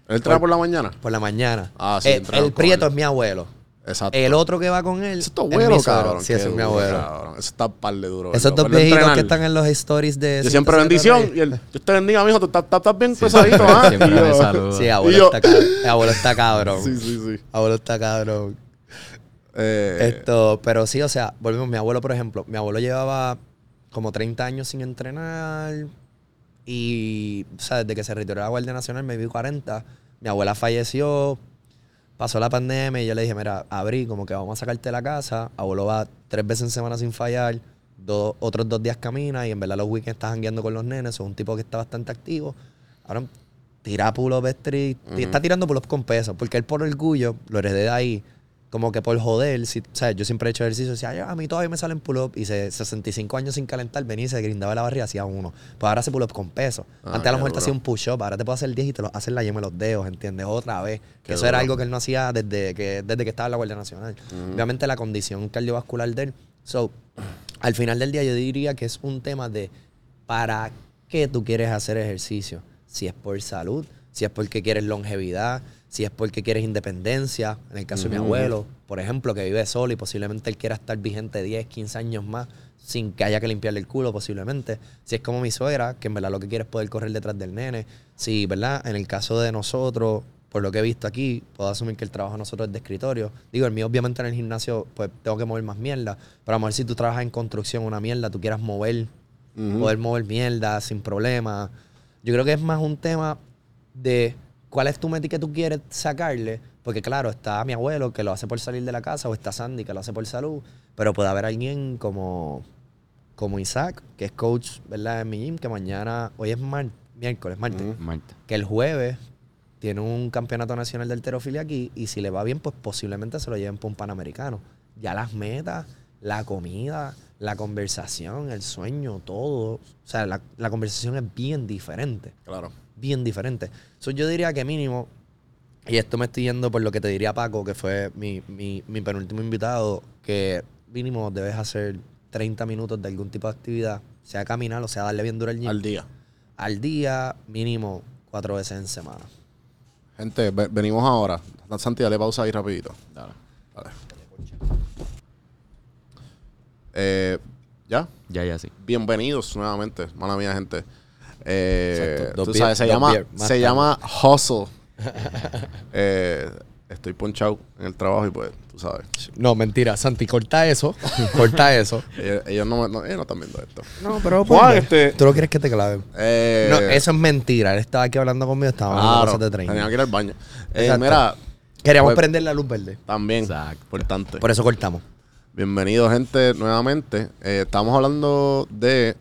¿Él trae por la mañana? Por la mañana. Ah, sí, Eh, el prieto es mi abuelo. Exacto. El otro que va con él. Eso es tu abuelo, cabrón. Sí, ese es mi abuelo. cabrón. Eso está par de duro. Esos dos viejitos que están en los stories de. Yo siempre 160 bendición. Reyes. Y el, Dios te bendiga, mijo. Tú estás, bien pesadito, ¿ah? Siempre me (laughs) yo- saluda. Sí, abuelo yo- está cabrón. Abuelo está cabrón. (laughs) Sí, sí, sí. Abuelo está cabrón. Eh, Esto, pero sí, o sea, volvemos. Mi abuelo, por ejemplo, mi abuelo llevaba como 30 años sin entrenar. Y, o sea, desde que se retiró de la Guardia Nacional, me vi 40. Mi abuela falleció. Pasó la pandemia y yo le dije, mira, abrí, como que vamos a sacarte de la casa. Abuelo va tres veces en semana sin fallar. Dos, otros dos días camina y en verdad los weekends está jangueando con los nenes. Es un tipo que está bastante activo. Ahora tira pull-up street. Está tirando pull-up con peso. Porque él por orgullo, lo heredé de ahí. Como que por joder, si, o sea, yo siempre he hecho ejercicio, decía, "Ay, a mí todavía me salen pull-up. Y se, 65 años sin calentar, venía y se grindaba la barriga, hacía uno. Pues ahora hace pull-up con peso. Ah, Antes a lo mejor te hacía un push-up, ahora te puedo hacer 10 y te lo haces la yema de los dedos, ¿entiendes? Otra vez. Que eso era algo que él no hacía desde que, desde que estaba en la Guardia Nacional. Obviamente la condición cardiovascular de él. So, al final del día yo diría que es un tema de para qué tú quieres hacer ejercicio. Si es por salud, si es porque quieres longevidad, si es porque quieres independencia. En el caso de mi abuelo, por ejemplo, que vive solo y posiblemente él quiera estar vigente 10, 15 años más sin que haya que limpiarle el culo posiblemente. Si es como mi suegra, que en verdad lo que quiere es poder correr detrás del nene. Si, ¿verdad? En el caso de nosotros, por lo que he visto aquí, puedo asumir que el trabajo de nosotros es de escritorio. Digo, el mío obviamente en el gimnasio, pues tengo que mover más mierda. Pero a lo mejor si tú trabajas en construcción una mierda, tú quieras mover, poder mover mierda sin problema. Yo creo que es más un tema de cuál es tu meta y que tú quieres sacarle. Porque claro, está mi abuelo que lo hace por salir de la casa, o está Sandy que lo hace por salud. Pero puede haber alguien como, como Isaac, que es coach, ¿verdad? En mi gym, que mañana, hoy es mar- miércoles, martes que el jueves tiene un campeonato nacional de alterofilia aquí y si le va bien, pues posiblemente se lo lleven por un panamericano. Ya las metas, la comida, la conversación, el sueño, todo. O sea, la, la conversación es bien diferente. Claro. Bien diferente. So, yo diría que mínimo, y esto me estoy yendo por lo que te diría Paco, que fue mi, mi, mi penúltimo invitado, que mínimo debes hacer 30 minutos de algún tipo de actividad, sea caminar o sea darle bien duro al gym Al día. al día, mínimo cuatro veces en semana. Gente, ve- venimos ahora. Santi, dale pausa ahí rapidito. Dale. Dale. Eh, ¿Ya? Ya, ya, sí. Bienvenidos nuevamente. Mala mía, gente. Eh, tú beer- sabes, se llama, beer, se tarde. llama Hustle. (laughs) Eh, estoy ponchado en el trabajo y pues, tú sabes. No, mentira, Santi, corta eso. (laughs) corta eso. Ellos, ellos no, no, ellos no están viendo esto. No, pero Juan, este- Tú lo quieres que te claven. Eh, no, eso es mentira. Él estaba aquí hablando conmigo, estaba hablando claro, cosas de training. tenía que ir al baño. Eh, mira, Queríamos pues, prender la luz verde. también, Exacto. importante. Por eso cortamos. Bienvenido, gente, nuevamente. Eh, estamos hablando de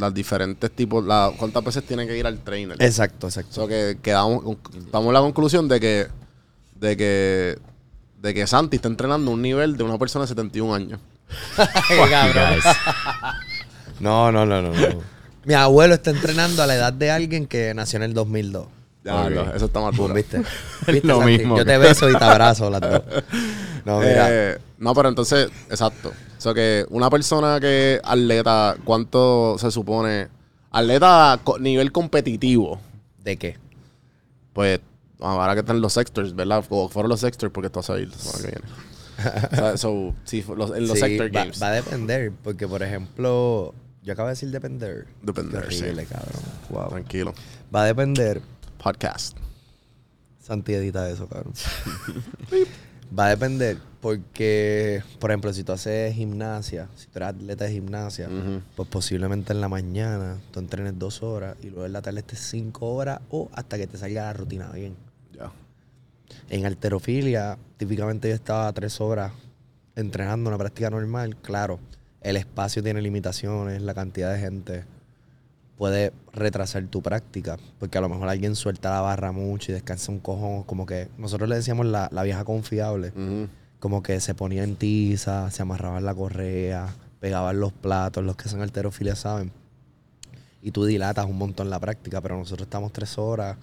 las diferentes tipos, la, cuántas veces tiene que ir al trainer. Exacto, exacto. So que quedamos, estamos en la conclusión de que, de que, de que Santi está entrenando un nivel de una persona de 71 años. (laughs) No, no, no, no, no. Mi abuelo está entrenando a la edad de alguien que nació en el 2002. Ya, Ok. no, eso está más Boom, duro. ¿Viste? (laughs) ¿Viste, Lo Santi? mismo Yo que- te beso y te abrazo las dos. (laughs) No, mira. Eh, no, pero entonces, exacto. O sea que una persona que atleta, ¿cuánto se supone? Atleta co- nivel competitivo, ¿De qué? pues ahora que están los sectors, ¿verdad? O fueron los sectors porque esto va a salir la semana que viene. (laughs) O sea, so, sí, los- en los Sí, sector va, games. va a depender, porque por ejemplo, yo acabo de decir depender. Depender, sí. horrible, cabrón. Wow. Tranquilo. Va a depender. Podcast. Santi edita eso, cabrón. (laughs) va a depender, porque, por ejemplo, si tú haces gimnasia, si tú eres atleta de gimnasia, pues posiblemente en la mañana tú entrenes dos horas y luego en la tarde estés cinco horas o hasta que te salga la rutina bien. Ya. En alterofilia, típicamente yo estaba tres horas entrenando una práctica normal. Claro, el espacio tiene limitaciones, la cantidad de gente puede retrasar tu práctica, porque a lo mejor alguien suelta la barra mucho y descansa un cojón, como que nosotros le decíamos la, la vieja confiable, como que se ponía en tiza, se amarraban la correa, pegaban los platos, los que son alterofilia saben. Y tú dilatas un montón la práctica, pero nosotros estamos tres horas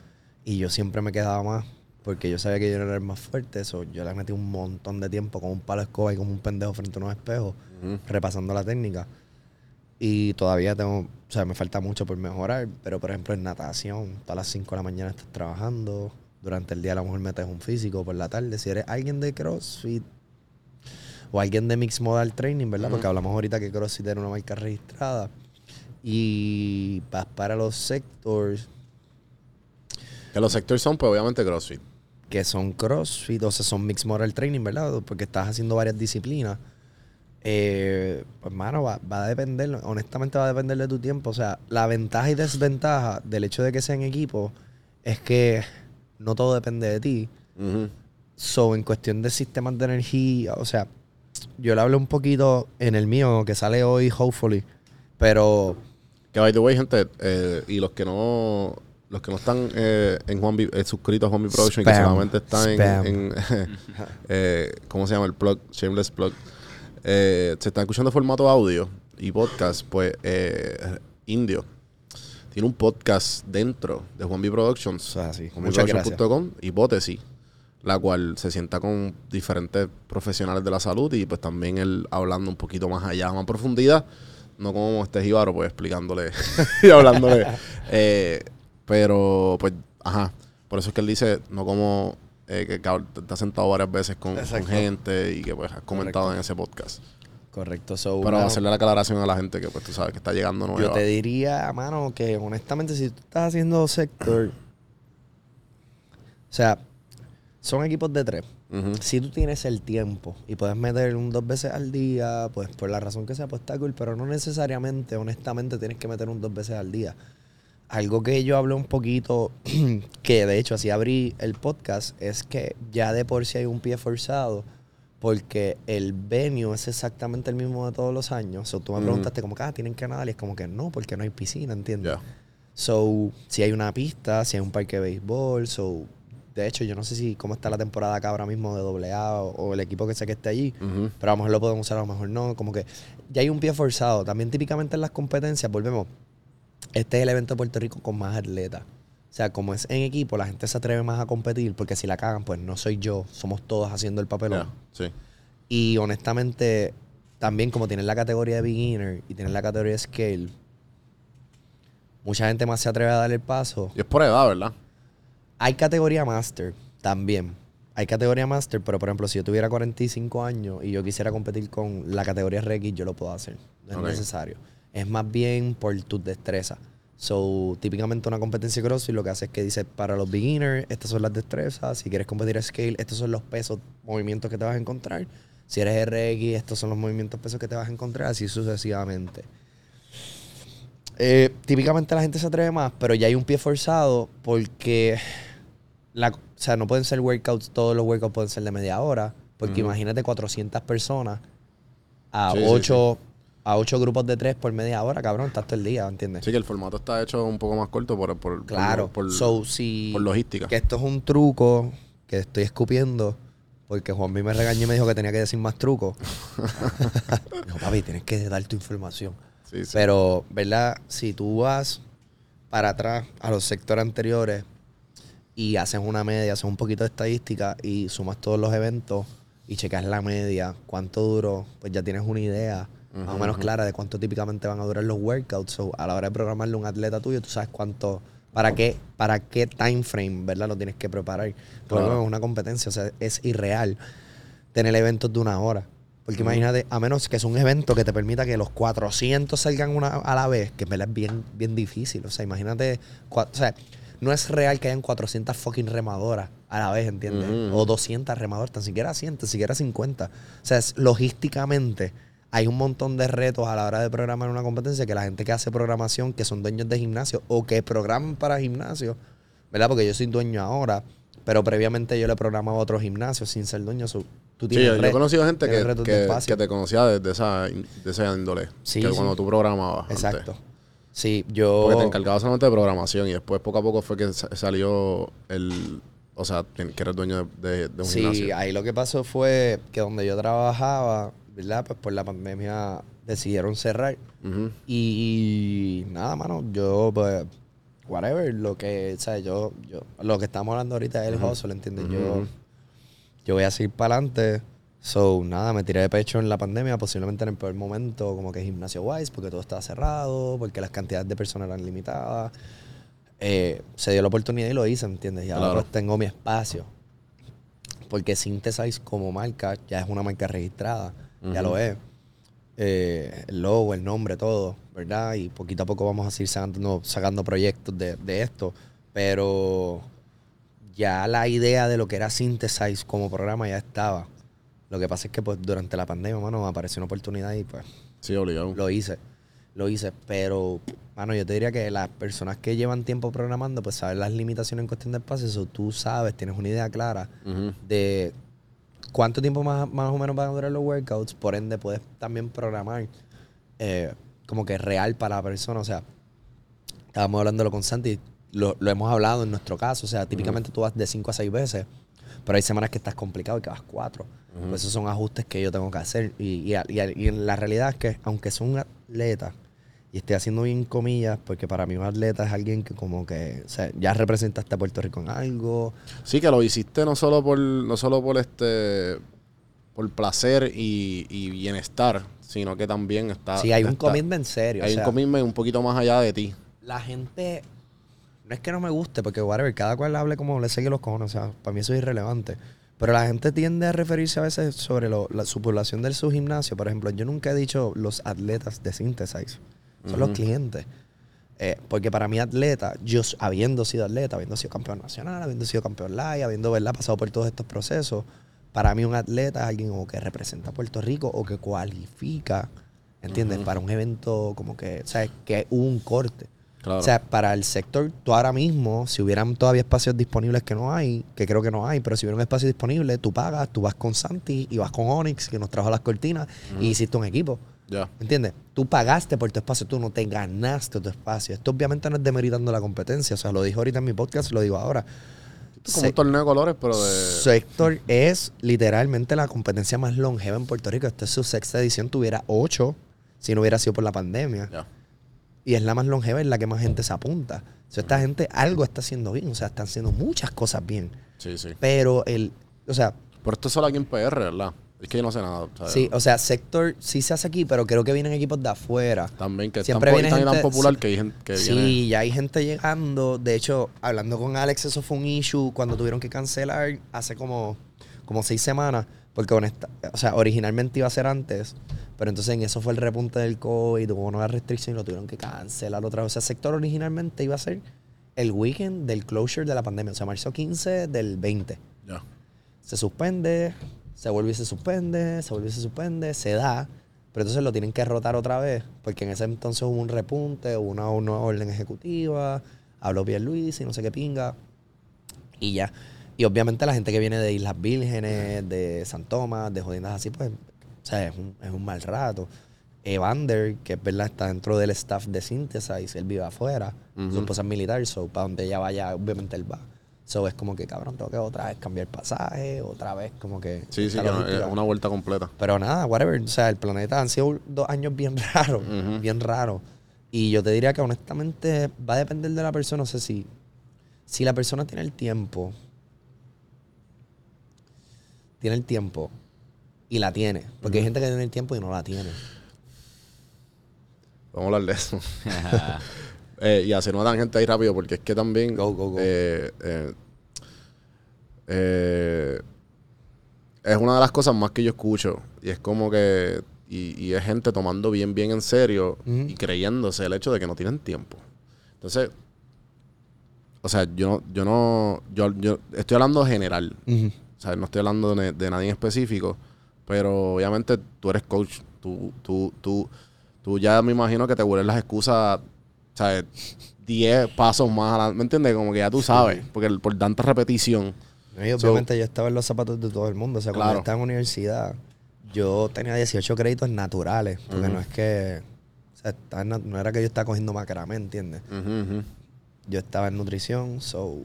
y yo siempre me quedaba más porque yo sabía que yo no era el más fuerte, eso yo le metí un montón de tiempo con un palo de escoba y como un pendejo frente a unos espejos, repasando la técnica. Y todavía tengo, o sea, me falta mucho por mejorar, pero por ejemplo en natación, todas las 5 de la mañana estás trabajando, durante el día a lo mejor metes un físico, por la tarde, si eres alguien de CrossFit o alguien de Mixed Modal Training, ¿verdad? Porque hablamos ahorita que CrossFit era una marca registrada. Y vas para los sectors Que los sectores son, pues obviamente CrossFit. que son CrossFit, o sea, son Mixed Model Training, ¿verdad? Porque estás haciendo varias disciplinas. Eh, pues, mano, va, va a depender, honestamente va a depender de tu tiempo. O sea, la ventaja y desventaja del hecho de que sean equipos es que no todo depende de ti. So, en cuestión de sistemas de energía, o sea, yo le hablo un poquito en el mío, que sale hoy, hopefully, pero Que by the way, gente, eh, y los que no los que no están eh, en Juan B- eh, suscritos a Juan B Production y que Spam. solamente están en, Spam. en, (laughs) ¿cómo se llama? El plug, Shameless Plug. Eh, se están escuchando formato audio y podcast, pues eh, Indio. Tiene un podcast dentro de Juan B Productions, Muchas Productions.com, hipótesis, la cual se sienta con diferentes profesionales de la salud y pues también él hablando un poquito más allá, más en profundidad, no como este Jíbaro, pues explicándole (laughs) y hablándole. (laughs) Eh, pero, pues, ajá, por eso es que él dice, no como eh, que cab- te has sentado varias veces con, gente y que pues has comentado Correcto. en ese podcast. correcto. So, Pero hacerle la aclaración a la gente que pues tú sabes que está llegando nueva. Yo te diría, mano, que honestamente, si tú estás haciendo sector, o sea, son equipos de tres. Si tú tienes el tiempo y puedes meter un dos veces al día, pues por la razón que sea, pues está cool, pero no necesariamente, honestamente, tienes que meter un dos veces al día. Algo que yo hablé un poquito, (clears throat) que de hecho así abrí el podcast, es que ya de por sí hay un pie forzado, porque el venue es exactamente el mismo de todos los años. O tú me Ujú. preguntaste como que, ah, tienen que nadar, y es como que no, porque no hay piscina, ¿entiendes? So, si hay una pista, si hay un parque de béisbol, so, de hecho, yo no sé si cómo está la temporada acá ahora mismo de AA o, o el equipo que sea que esté allí, pero a lo mejor lo podemos usar, a lo mejor no, como que ya hay un pie forzado. También típicamente en las competencias, volvemos, este es el evento de Puerto Rico con más atletas. O sea, como es en equipo, la gente se atreve más a competir, porque si la cagan, pues no soy yo, somos todos haciendo el papelón. Sí. Y honestamente, también como tienen la categoría de beginner y tienen la categoría de scale, mucha gente más se atreve a dar el paso. Y es por edad, ¿verdad? Hay categoría master también. Hay categoría master, pero por ejemplo, si yo tuviera 45 años y yo quisiera competir con la categoría RX, yo lo puedo hacer. No es necesario. Es más bien por tus destrezas. So, típicamente una competencia de CrossFit lo que hace es que dice para los beginners, estas son las destrezas. Si quieres competir a scale, estos son los pesos, movimientos que te vas a encontrar. Si eres RX, estos son los movimientos, pesos que te vas a encontrar, así sucesivamente. Eh, típicamente la gente se atreve más, pero ya hay un pie forzado porque la, o sea, no pueden ser workouts, todos los workouts pueden ser de media hora, porque imagínate 400 personas a sí, 8 a ocho grupos de 3 por media hora, cabrón, estás todo el día, ¿entiendes? Sí, que el formato está hecho un poco más corto por, por, claro. por, so, si por logística. que esto es un truco que estoy escupiendo porque Juan B me regañó y me dijo que tenía que decir más trucos. (laughs) no, papi, tienes que dar tu información. Sí, sí. Pero, ¿verdad? Si tú vas para atrás a los sectores anteriores y haces una media, haces un poquito de estadística y sumas todos los eventos y checas la media, cuánto duró, pues ya tienes una idea más o menos clara de cuánto típicamente van a durar los workouts. So, a la hora de programarle a un atleta tuyo, tú sabes cuánto, para qué, para qué time frame, ¿verdad? Lo tienes que preparar. Porque Claro. no es una competencia, o sea, es irreal tener eventos de una hora. Porque imagínate, a menos que es un evento que te permita que los 400 salgan una, a la vez, que en verdad es bien, bien difícil. O sea, imagínate, cua- o sea, no es real que hayan 400 fucking remadoras a la vez, ¿entiendes? O 200 remadoras, tan siquiera 100, tan siquiera 50. O sea, es- logísticamente hay un montón de retos a la hora de programar una competencia que la gente que hace programación, que son dueños de gimnasio o que programan para gimnasio, ¿verdad? Porque yo soy dueño ahora, pero previamente yo le programaba a otros gimnasios sin ser dueño. So, tú Sí, tienes yo, yo he conocido gente que, que, te conocía desde esa, de esa índole. Sí, que sí. cuando tú programabas. antes. Exacto. Sí, yo... Porque te encargabas solamente de programación y después poco a poco fue que sa- salió el... O sea, que eres dueño de, de- de un Sí, gimnasio. ahí lo que pasó fue que donde yo trabajaba, ¿verdad? Pues por la pandemia decidieron cerrar. Y nada, mano, yo pues whatever, lo que, o sea, yo, yo, lo que estamos hablando ahorita es el hustle, ¿entiendes? Yo, yo voy a seguir para adelante. So, nada, me tiré de pecho en la pandemia, posiblemente en el peor momento, como que gimnasio wise, porque todo estaba cerrado, porque las cantidades de personas eran limitadas. Eh, se dio la oportunidad y lo hice, ¿entiendes? Y ahora Claro. pues tengo mi espacio. Porque Synthesize como marca ya es una marca registrada, ya lo es. Eh, el logo, el nombre, todo, ¿verdad? Y poquito a poco vamos a seguir sacando, sacando proyectos de, de esto. Pero ya la idea de lo que era Synthesize como programa ya estaba. Lo que pasa es que pues durante la pandemia, mano, me apareció una oportunidad y pues Sí, obligado. lo hice. Lo hice. Pero, mano, yo te diría que las personas que llevan tiempo programando, pues saben las limitaciones en cuestión de espacio. Eso tú sabes, tienes una idea clara de cuánto tiempo más, más o menos van a durar los workouts. Por ende, puedes también programar eh, como que real para la persona. O sea, estábamos hablándolo con Santi, lo, lo hemos hablado en nuestro caso. O sea, típicamente tú vas de 5 a 6 veces, pero hay semanas que estás complicado y que vas 4. Pues esos son ajustes que yo tengo que hacer. Y, y, y- y la realidad es que, aunque soy un atleta, y estoy haciendo bien comillas, porque para mí un atleta es alguien que como que, o sea, ya representaste a Puerto Rico en algo, Sí, que lo hiciste no solo por, no solo por este por placer y, y bienestar, sino que también está. sí, hay un está- commitment serio. Hay o sea, un commitment un poquito más allá de ti. la gente no es que no me guste, porque whatever, cada cual hable como le sigue los cojones, o sea, para mí eso es irrelevante. Pero la gente tiende a referirse a veces sobre lo- la, su población del su gimnasio. Por ejemplo, yo nunca he dicho los atletas de Synthesize, son los clientes. Eh, porque para mí atleta, yo habiendo sido atleta, habiendo sido campeón nacional, habiendo sido campeón live, habiendo ¿verdad? pasado por todos estos procesos, para mí un atleta es alguien o que representa a Puerto Rico o que cualifica, ¿entiendes? Para un evento como que, o sea, que hubo un corte. Claro. O sea, para el sector, tú ahora mismo, si hubieran todavía espacios disponibles que no hay, que creo que no hay, pero si hubiera un espacio disponible, tú pagas, tú vas con Santi y vas con Onyx, que nos trajo las cortinas, y hiciste un equipo. Ya. ¿Entiendes? Tú pagaste por tu espacio, tú no te ganaste tu espacio. Esto obviamente no es demeritando la competencia. O sea, lo dije ahorita en mi podcast, lo digo ahora. Esto es como Se- un torneo de colores, pero de. Sector es literalmente la competencia más longeva en Puerto Rico. Esta es su sexta edición, tuviera ocho si no hubiera sido por la pandemia. Ya. Y es la más longeva, es la que más gente se apunta. O sea, esta gente algo está haciendo bien. O sea, están haciendo muchas cosas bien. Sí, sí. Pero el, o sea, Pero esto es solo aquí en PR, ¿verdad? Es que yo no sé nada. ¿sabes? sí, o sea, sector sí se hace aquí, pero creo que vienen equipos de afuera. También que Siempre viene po- tan, gente- popular sí. que hay gente que sí, viene. ya hay gente llegando. De hecho, hablando con Alex, eso fue un issue cuando tuvieron que cancelar hace como, como seis semanas. Porque honesta, o sea, originalmente iba a ser antes, pero entonces en eso fue el repunte del COVID, hubo nuevas restricciones y lo tuvieron que cancelar otra vez. O sea, sector originalmente iba a ser el weekend del closure de la pandemia, o sea, marzo 15 del 20 Ya. se suspende, se vuelve y se suspende, se vuelve y se suspende, se da, pero entonces lo tienen que rotar otra vez, porque en ese entonces hubo un repunte, hubo una, una orden ejecutiva, habló Luis y no sé qué pinga, y ya. Y obviamente la gente que viene de Islas Vírgenes, de San Tomás, de jodiendas así, pues, o sea, es un, es un mal rato. Evander, que es verdad, está dentro del staff de Synthesize, él vive afuera, su esposa es militar, so para donde ella vaya, obviamente él va. So es como que, cabrón, tengo que otra vez cambiar pasaje, otra vez como que... Sí, sí, esta que no, logística. es una vuelta completa. Pero nada, whatever. O sea, el planeta han sido dos años bien (laughs) raros, bien raros. Y yo te diría que honestamente va a depender de la persona. No sé si, si la persona tiene el tiempo, tiene el tiempo y la tiene. Porque hay gente que tiene el tiempo y no la tiene. Vamos a hablar de eso. (laughs) Eh, y hacer una tangente ahí rápido, porque es que también. Go, go, go. eh, eh, eh, es una de las cosas más que yo escucho. Y es como que. Y, y es gente tomando bien, bien en serio y creyéndose el hecho de que no tienen tiempo. Entonces. O sea, yo no. Yo, no yo, yo estoy hablando general. O sea, no estoy hablando de, de nadie en específico, pero obviamente tú eres coach. Tú, tú, tú, tú ya me imagino que te vuelves las excusas, ¿sabes? 10 pasos más adelante. ¿Me entiendes? Como que ya tú sabes, porque el- por tanta repetición. Y obviamente yo estaba en los zapatos de todo el mundo. O sea, cuando Claro. estaba en universidad, yo tenía 18 créditos naturales. Porque no es que. O sea, estaba en na- no era que yo estaba cogiendo macramé, ¿entiendes? Yo estaba en nutrición, so.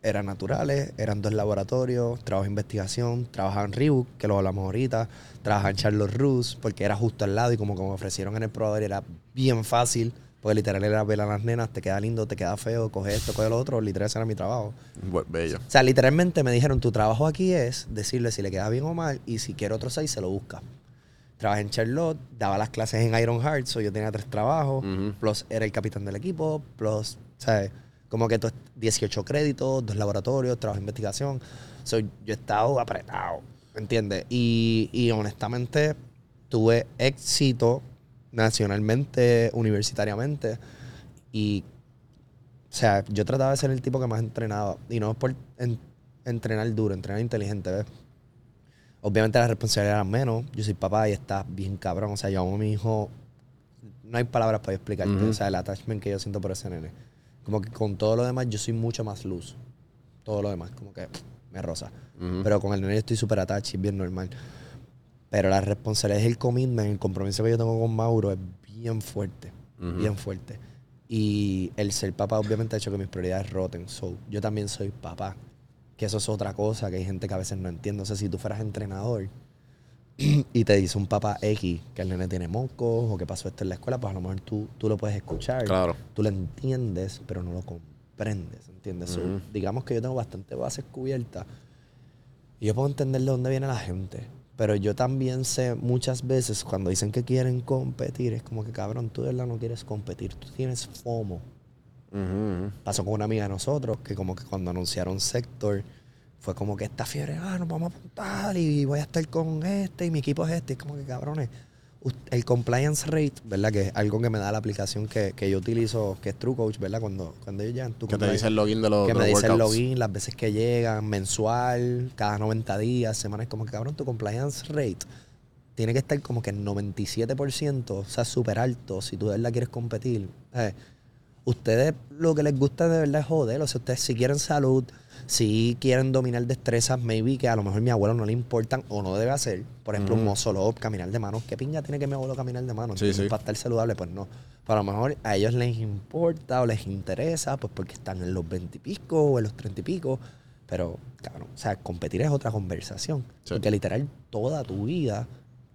Eran naturales, eran dos laboratorios, trabajo de investigación, trabajaba en Reebok, que lo hablamos ahorita, trabajaba en Charles Rus, porque era justo al lado y como que me ofrecieron en el probador era bien fácil, Porque literal era ver a las nenas, te queda lindo, te queda feo, coge esto, coge lo otro. Literal, ese era mi trabajo. Bu- Bello. O sea, literalmente me dijeron, tu trabajo aquí es decirle si le queda bien o mal y si quiere otro size, se lo busca. Trabajé en Charlotte, daba las clases en Iron Heart, so yo tenía tres trabajos, plus era el capitán del equipo, plus, ¿sabes? Como que to- 18 créditos, dos laboratorios, trabajo de investigación. So, yo he estado apretado, ¿me entiendes? Y, y honestamente tuve éxito nacionalmente, universitariamente. Y, o sea, yo trataba de ser el tipo que más entrenaba. Y no por en- entrenar duro, entrenar inteligente, ¿ves? Obviamente las responsabilidades eran menos. Yo soy papá y está bien cabrón. O sea, yo amo a mi hijo. No hay palabras para explicarte. Ujú. O sea, el attachment que yo siento por ese nene. Como que con todo lo demás yo soy mucho más luz. Todo lo demás, como que pff, me rosa. Ujú. Pero con el nene yo estoy súper attached bien normal. Pero la responsabilidad y el commitment, el compromiso que yo tengo con Mauro es bien fuerte. Bien fuerte. Y el ser papá obviamente ha hecho que mis prioridades roten. So, yo también soy papá. Que eso es otra cosa que hay gente que a veces no entiende. O sea, si tú fueras entrenador (clears throat) y te dice un papá X que el nene tiene mocos o que pasó esto en la escuela, pues a lo mejor tú, tú lo puedes escuchar. Claro. Tú lo entiendes, pero no lo comprendes, ¿entiendes? So, digamos que yo tengo bastante bases cubiertas y yo puedo entender de dónde viene la gente. Pero yo también sé muchas veces cuando dicen que quieren competir, es como que cabrón, tú de verdad no quieres competir, tú tienes FOMO. Pasó con una amiga de nosotros que como que cuando anunciaron Sector fue como que esta fiebre, ah, nos vamos a apuntar y voy a estar con este y mi equipo es este. Es como que cabrones, el compliance rate, ¿verdad? Que es algo que me da la aplicación que, que yo utilizo, que es TrueCoach, ¿verdad? Cuando, cuando ellos llegan, Que te dice el login de los, que de me los dice el login, las veces que llegan, mensual, cada 90 días, semanas, como que cabrón, tu compliance rate tiene que estar como que en 97%, o sea, súper alto, si tú de verdad quieres competir. Eh, ustedes lo que les gusta de verdad es joder, o sea, ustedes si quieren salud, si quieren dominar destrezas, maybe que a lo mejor mi abuelo no le importan o no debe hacer. Por ejemplo, un Ujú. muscle caminar de manos. ¿Qué pinga tiene que mi abuelo caminar de manos? Sí, sí. Para estar saludable, pues no. Pero a lo mejor a ellos les importa o les interesa, pues porque están en los 20 y pico o en los 30 y pico. Pero, cabrón, o sea, competir es otra conversación. Sí. Porque literal toda tu vida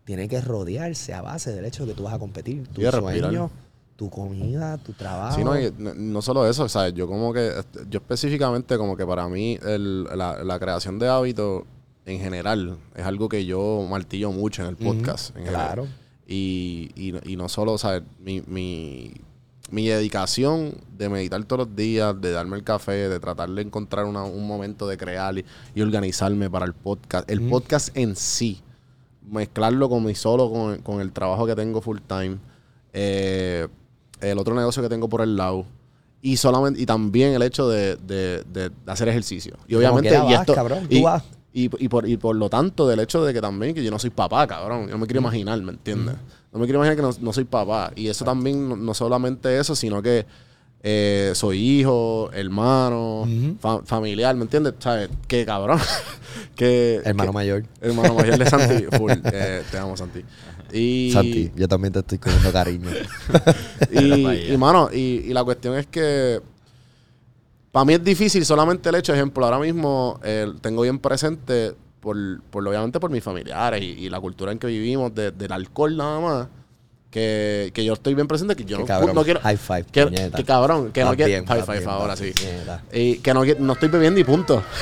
tiene que rodearse a base del hecho de que tú vas a competir. Tu sueño, tu comida, tu trabajo. Sí, no, y no, no solo eso, sea, yo como que, este, yo específicamente como que para mí el- la, la creación de hábitos en general es algo que yo martillo mucho en el podcast. en general. claro. Y, y, y no solo, sea, mi, mi, mi dedicación de meditar todos los días, de darme el café, de tratar de encontrar una- un momento de crear y, y organizarme para el podcast. El podcast en sí, mezclarlo con mi solo, con, con el trabajo que tengo full time, eh, el otro negocio que tengo por el lado. Y solamente, y también el hecho de, de- de hacer ejercicio. Y obviamente, y esto, cabrón, tú y, vas. y, y por, y por lo tanto, del hecho de que también que yo no soy papá, cabrón. Yo no me quiero imaginar, ¿me entiendes? No me quiero imaginar que no, no soy papá. Y eso también, no, no solamente eso, sino que eh, soy hijo, hermano, fa- familiar, ¿me entiendes? ¿Sabes? Que cabrón. (laughs) que, Hermano que- mayor. Hermano mayor de Santi. (laughs) Full. Eh, te amo, Santi. Y, Santi, yo también te estoy cogiendo cariño. (laughs) y, mano, y, y la cuestión es que para mí es difícil solamente el hecho, ejemplo, ahora mismo eh, tengo bien presente, por, por obviamente por mis familiares y, y la cultura en que vivimos, de- del alcohol nada más, que, que yo estoy bien presente, que yo no, cabrón. no quiero... High five, que, puñeta. que cabrón, que no quiero... high five bien, ahora sí. Y que no, no estoy bebiendo y punto. (laughs)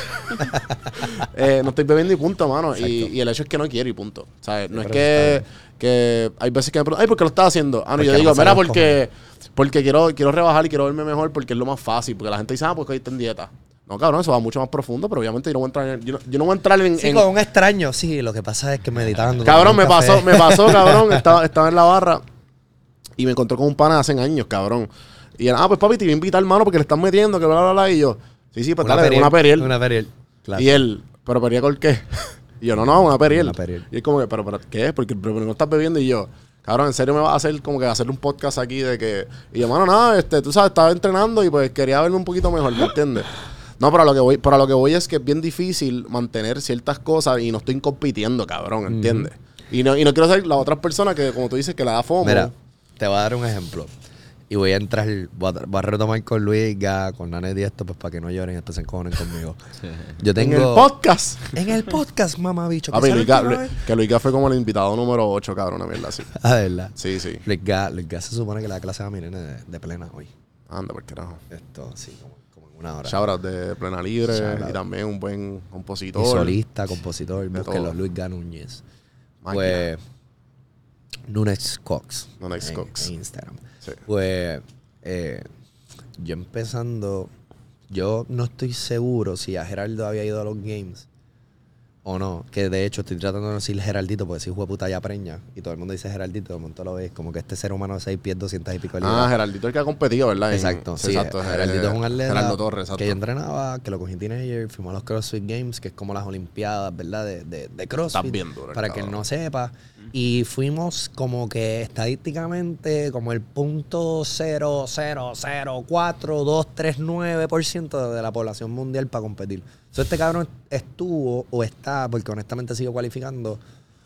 Eh, no estoy bebiendo y punto, mano. Y, el hecho es que no quiero y punto. ¿Sabes? No Sí, es que, que hay veces que me preguntan, ay, ¿por qué lo estás haciendo? Ah, no, yo digo, mira, porque, porque quiero, quiero rebajar y quiero verme mejor porque es lo más fácil. Porque la gente dice, ah, porque hoy está en dieta. No, cabrón, eso va mucho más profundo, pero obviamente yo no voy a entrar en, yo no, yo no voy a entrar en, Sí, en- con un extraño, sí. Lo que pasa es que meditando. Cabrón, me pasó, me pasó, (laughs) cabrón. Estaba, estaba en la barra y me encontré con un pana hace años, cabrón. Y él, ah, pues papi, te iba a invitar, hermano, porque le están metiendo, que bla, bla, bla. Y yo, sí, sí, pues Una dale, periel, una periel. Una periel. Claro. Y él, ¿pero periel con qué? (laughs) Y yo, no, no, una periel. Una periel. Y es como que, ¿pero, pero qué es? Porque pero, no estás bebiendo. Y yo, cabrón, ¿en serio me vas a hacer como que hacer un podcast aquí de que... Y yo, mano, nada, este, tú sabes, estaba entrenando y pues quería verme un poquito mejor, ¿me entiendes? No, pero a lo que voy, pero a lo que voy es que es bien difícil mantener ciertas cosas y no estoy compitiendo, cabrón, ¿entiendes? y, no, y no quiero ser la otra persona que, como tú dices, que la da fomo. Mira, te voy a dar un ejemplo. Y voy a entrar, voy a, voy a retomar con Luis, Ga, con Nane y esto, pues para que no lloren y después se encojonen conmigo. (laughs) Yo En tengo. el podcast. En el podcast, mamá bicho. que Papi, Luis Ga- programa. que Luis Ga fue como el invitado número 8, cabrón, una mierda así. Ah, verdad. Sí, sí. Luis Ga, Luis Ga se supone que la clase a mi nene de, de plena hoy. Anda, por carajo. Esto, sí, como, en una hora. De Plena Libre Shout y también un buen compositor. Y solista, compositor, búsquenlo. Luis Ga Núñez. Máquina. Pues. Nunex Cox. Nunex en- Cox. En Instagram. Sí. Pues. eh, yo empezando. Yo no estoy seguro si a Geraldo había ido a los games o no. Que de hecho estoy tratando de no decir Geraldito porque si de puta ya preña. Y todo el mundo dice Geraldito, de momento lo ves. Como que este ser humano de 6 pies, 200 y pico de Ah. Geraldito el que ha competido, ¿verdad? Exacto, sí, exacto. Geraldito es un atleta Geraldo Torres, exacto. que yo entrenaba, que lo cogí en teenager, fuimos a los CrossFit Games, que es como las Olimpiadas, ¿verdad? De, de, de CrossFit. Estás bien duro Para quien cabrón. no sepa. Y fuimos como que estadísticamente como el punto 0.004.239% de la población mundial para competir. Entonces este cabrón estuvo o está, porque honestamente sigo cualificando,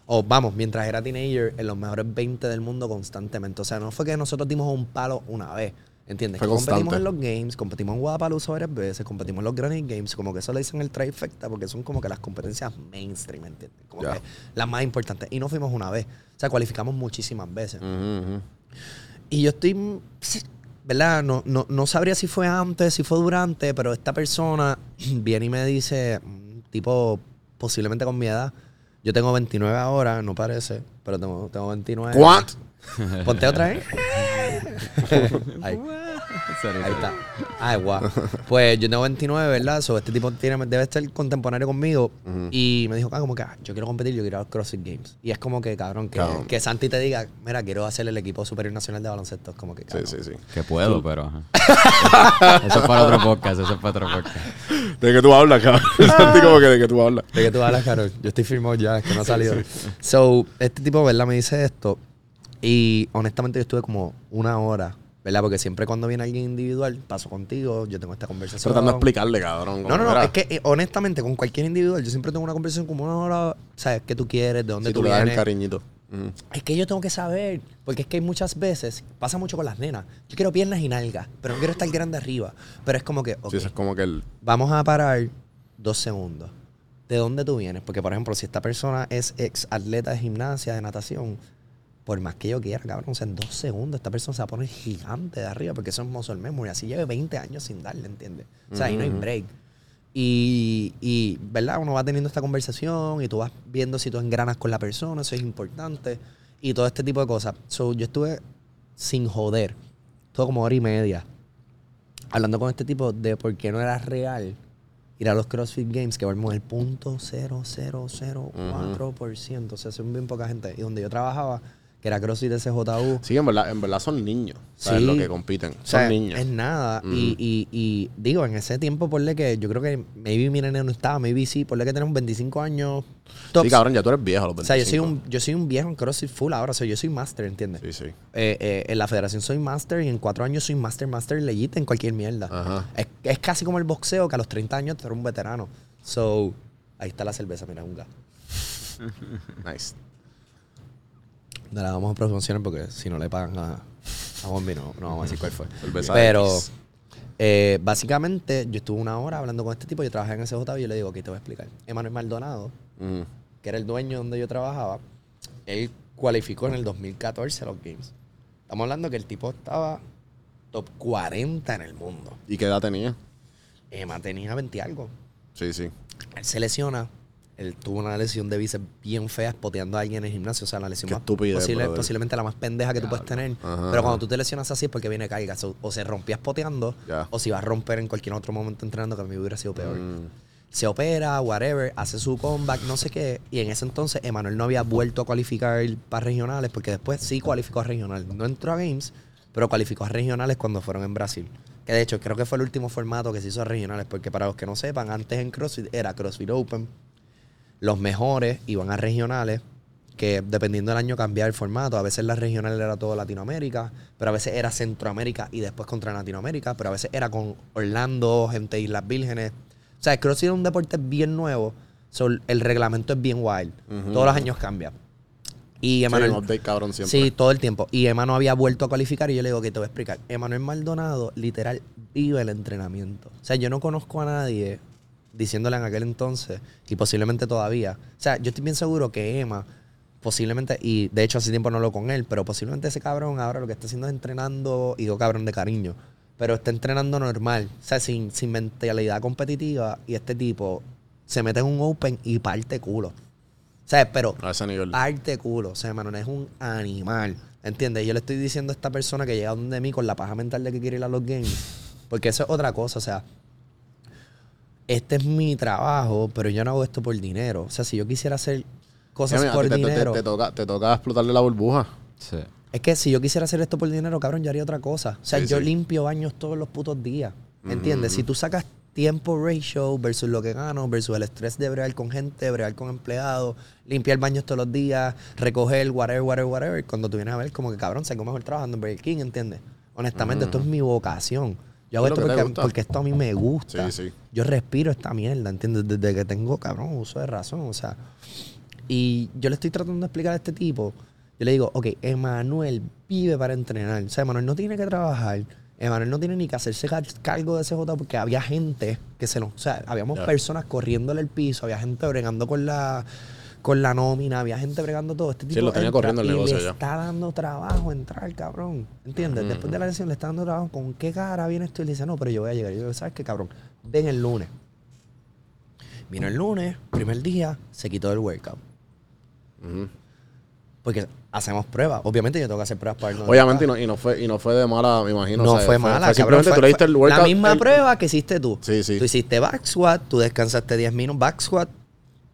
o vamos, mientras era teenager, en los mejores 20 del mundo constantemente. O sea, no fue que nosotros dimos un palo una vez. ¿Entiendes? Fue Que competimos en los games, competimos en Guadalajara varias veces, competimos en los Granite Games, como que eso le dicen el trifecta, porque son como que las competencias mainstream, ¿entiendes? Como que las más importantes. Y no fuimos una vez. O sea, cualificamos muchísimas veces. Y yo estoy, ¿verdad? No, no, no sabría si fue antes, si fue durante, pero esta persona (clears throat) viene y me dice, mm, tipo, posiblemente con mi edad. Yo tengo 29 ahora, no parece, pero tengo, tengo 29. ¿Cuánto? Ponte otra vez. (laughs) Ahí. Ahí está. Ay, guau. Pues yo tengo 29, ¿verdad? So, este tipo tiene, debe estar contemporáneo conmigo. Y me dijo, ah, como que ah, yo quiero competir, yo quiero ir a los CrossFit Games. Y es como que, cabrón, que, Cabrón. que Santi te diga, mira, quiero hacer el equipo superior nacional de baloncesto. Es como que, Sí, cabrón. sí, sí. Que puedo, pero. ajá. (laughs) eso es para otro podcast, eso es para otro podcast. ¿De qué tú hablas, cabrón? (laughs) Sentí como que de qué tú hablas. ¿De qué tú hablas, Carol? Yo estoy firmado ya, es que no ha salido. So, este tipo, ¿verdad? Me dice esto. Y honestamente yo estuve como una hora, ¿verdad? Porque siempre cuando viene alguien individual, paso contigo, yo tengo esta conversación. Tratando de explicarle, cabrón. No, no, no. Es que eh, honestamente, con cualquier individual, yo siempre tengo una conversación como una hora, ¿sabes? ¿Qué tú quieres? ¿De dónde Si tú tú le das el vienes? cariñito. Ujú. Es que yo tengo que saber, porque es que hay muchas veces, pasa mucho con las nenas. Yo quiero piernas y nalgas, pero no quiero estar grande arriba. Pero es como que, Sí, eso es como que el... vamos a parar dos segundos. ¿De dónde tú vienes? Porque, por ejemplo, si esta persona es ex atleta de gimnasia, de natación, por más que yo quiera, cabrón, o sea, en dos segundos esta persona se va a poner gigante de arriba, porque eso es muscle memory. Así lleve 20 años sin darle, ¿entiendes? O sea, ahí no hay break. Y, y, ¿verdad? Uno va teniendo esta conversación y tú vas viendo si tú engranas con la persona, eso es importante. Y todo este tipo de cosas. So, yo estuve sin joder, todo como hora y media, hablando con este tipo de por qué no era real ir a los CrossFit Games, que vemos el punto 0004%. O sea, son bien poca gente. Y donde yo trabajaba, que era CrossFit SJU, Sí, en verdad, en verdad son niños. Sí. Lo que compiten. o sea, son niños. es nada. y, y, y digo, en ese tiempo, ponle que yo creo que maybe mi nene no estaba, maybe sí, ponle que tenemos 25 años. tops. Sí, cabrón, ya tú eres viejo a los o 25. sea, yo soy, un, yo soy un viejo en CrossFit full ahora, o sea, yo soy master, ¿entiendes? Sí, sí. Eh, eh, en la federación soy master y en cuatro años soy master, master legit en cualquier mierda. Ajá. Es, es casi como el boxeo, que a los 30 años tú eres un veterano. So, ahí está la cerveza, mira, un gas. (laughs) Nice. No la vamos a promocionar porque si no le pagan a, a Bombi, no, no vamos a decir cuál fue. Pero, eh, básicamente, yo estuve una hora hablando con este tipo. Yo trabajé en SJW y yo le digo, ok, te voy a explicar. Emanuel Maldonado, Ujú. que era el dueño donde yo trabajaba, él cualificó en el 2014 a los Games. Estamos hablando que el tipo estaba top 40 en el mundo. ¿Y qué edad tenía? Emma tenía 20 y algo. Sí, sí. Él se lesiona. Él tuvo una lesión de bíceps bien fea spoteando a alguien en el gimnasio. O sea, la lesión Qué más posible- brother. posiblemente la más pendeja que tú puedes tener. Ajá, Pero cuando tú te lesionas así es porque viene carga. So, o se rompía spoteando Ya. o si va a romper en cualquier otro momento entrenando que a mí hubiera sido peor. Mm. Se opera, whatever, hace su comeback, no sé qué. Y en ese entonces Emanuel no había vuelto a cualificar para regionales porque después sí cualificó a regional. No entró a Games, pero cualificó a regionales cuando fueron en Brasil. Que de hecho creo que fue el último formato que se hizo a regionales porque para los que no sepan, antes en CrossFit era CrossFit Open. Los mejores iban a regionales, que dependiendo del año cambiaba el formato. A veces las regionales era todo Latinoamérica, pero a veces era Centroamérica y después contra Latinoamérica, pero a veces era con Orlando, gente de Islas Vírgenes. O sea, el CrossFit es un deporte bien nuevo, so, el reglamento es bien wild. Todos los años cambia. Y Sí, Emanuel, un update cabrón siempre. Sí, todo el tiempo. Y Emma no había vuelto a cualificar y yo le digo que te voy a explicar. Emanuel Maldonado literal vive el entrenamiento. O sea, yo no conozco a nadie diciéndole en aquel entonces y posiblemente todavía. O sea, yo estoy bien seguro que Emma posiblemente, y de hecho hace tiempo no lo con él, pero posiblemente ese cabrón ahora lo que está haciendo es entrenando, y digo cabrón de cariño, pero está entrenando normal, o sea, sin, sin mentalidad competitiva y este tipo se mete en un open y parte culo. O sea, pero A ese nivel. parte culo. O sea, mano, no es un animal. ¿Entiendes? Yo le estoy diciendo a esta persona que llega donde mí con la paja mental de que quiere ir a los games. Porque eso es otra cosa. O sea, este es mi trabajo, pero yo no hago esto por dinero. O sea, si yo quisiera hacer cosas Mira, por te, te- te- dinero. te toca, te toca explotarle la burbuja. Sí. Es que si yo quisiera hacer esto por dinero, cabrón, yo haría otra cosa. O sea, Sí, yo sí. limpio baños todos los putos días. ¿Entiendes? Si tú sacas tiempo ratio versus lo que gano, versus el estrés de bregar con gente, bregar con empleados, limpiar baños todos los días, recoger, whatever, whatever, whatever. Cuando tú vienes a ver, como que cabrón, sé mejor trabajando en Burger King, ¿entiendes? Honestamente, esto es mi vocación. Yo hago esto porque, esto a mí me gusta. Sí, sí. Yo respiro esta mierda, ¿entiendes? Desde que tengo, cabrón, uso de razón. O sea, y yo le estoy tratando de explicar a este tipo. Yo le digo, ok, Emanuel vive para entrenar. O sea, Emanuel no tiene que trabajar. Emanuel no tiene ni que hacerse car- cargo de ese CJ porque había gente que se lo. O sea, habíamos Ya. personas corriéndole el piso, había gente bregando con la con la nómina, había gente bregando todo. Este tipo lo tenía entra corriendo el y negocio le ya. está dando trabajo entrar, cabrón. ¿Entiendes? Después de la lesión le está dando trabajo. ¿Con qué cara viene esto? Y le dice, no, pero yo voy a llegar. Y yo ¿sabes qué, cabrón? Ven el lunes. Vino el lunes, primer día, se quitó el workout. Porque hacemos pruebas. Obviamente yo tengo que hacer pruebas para irnos Obviamente, y no, y, no fue, y no fue de mala, me imagino. No o sea, fue mala, cabrón, simplemente fue- tú le diste fue el workout. La misma el- prueba que hiciste tú. Sí, sí. Tú hiciste back squat, tú descansaste 10 minutos. Back squat,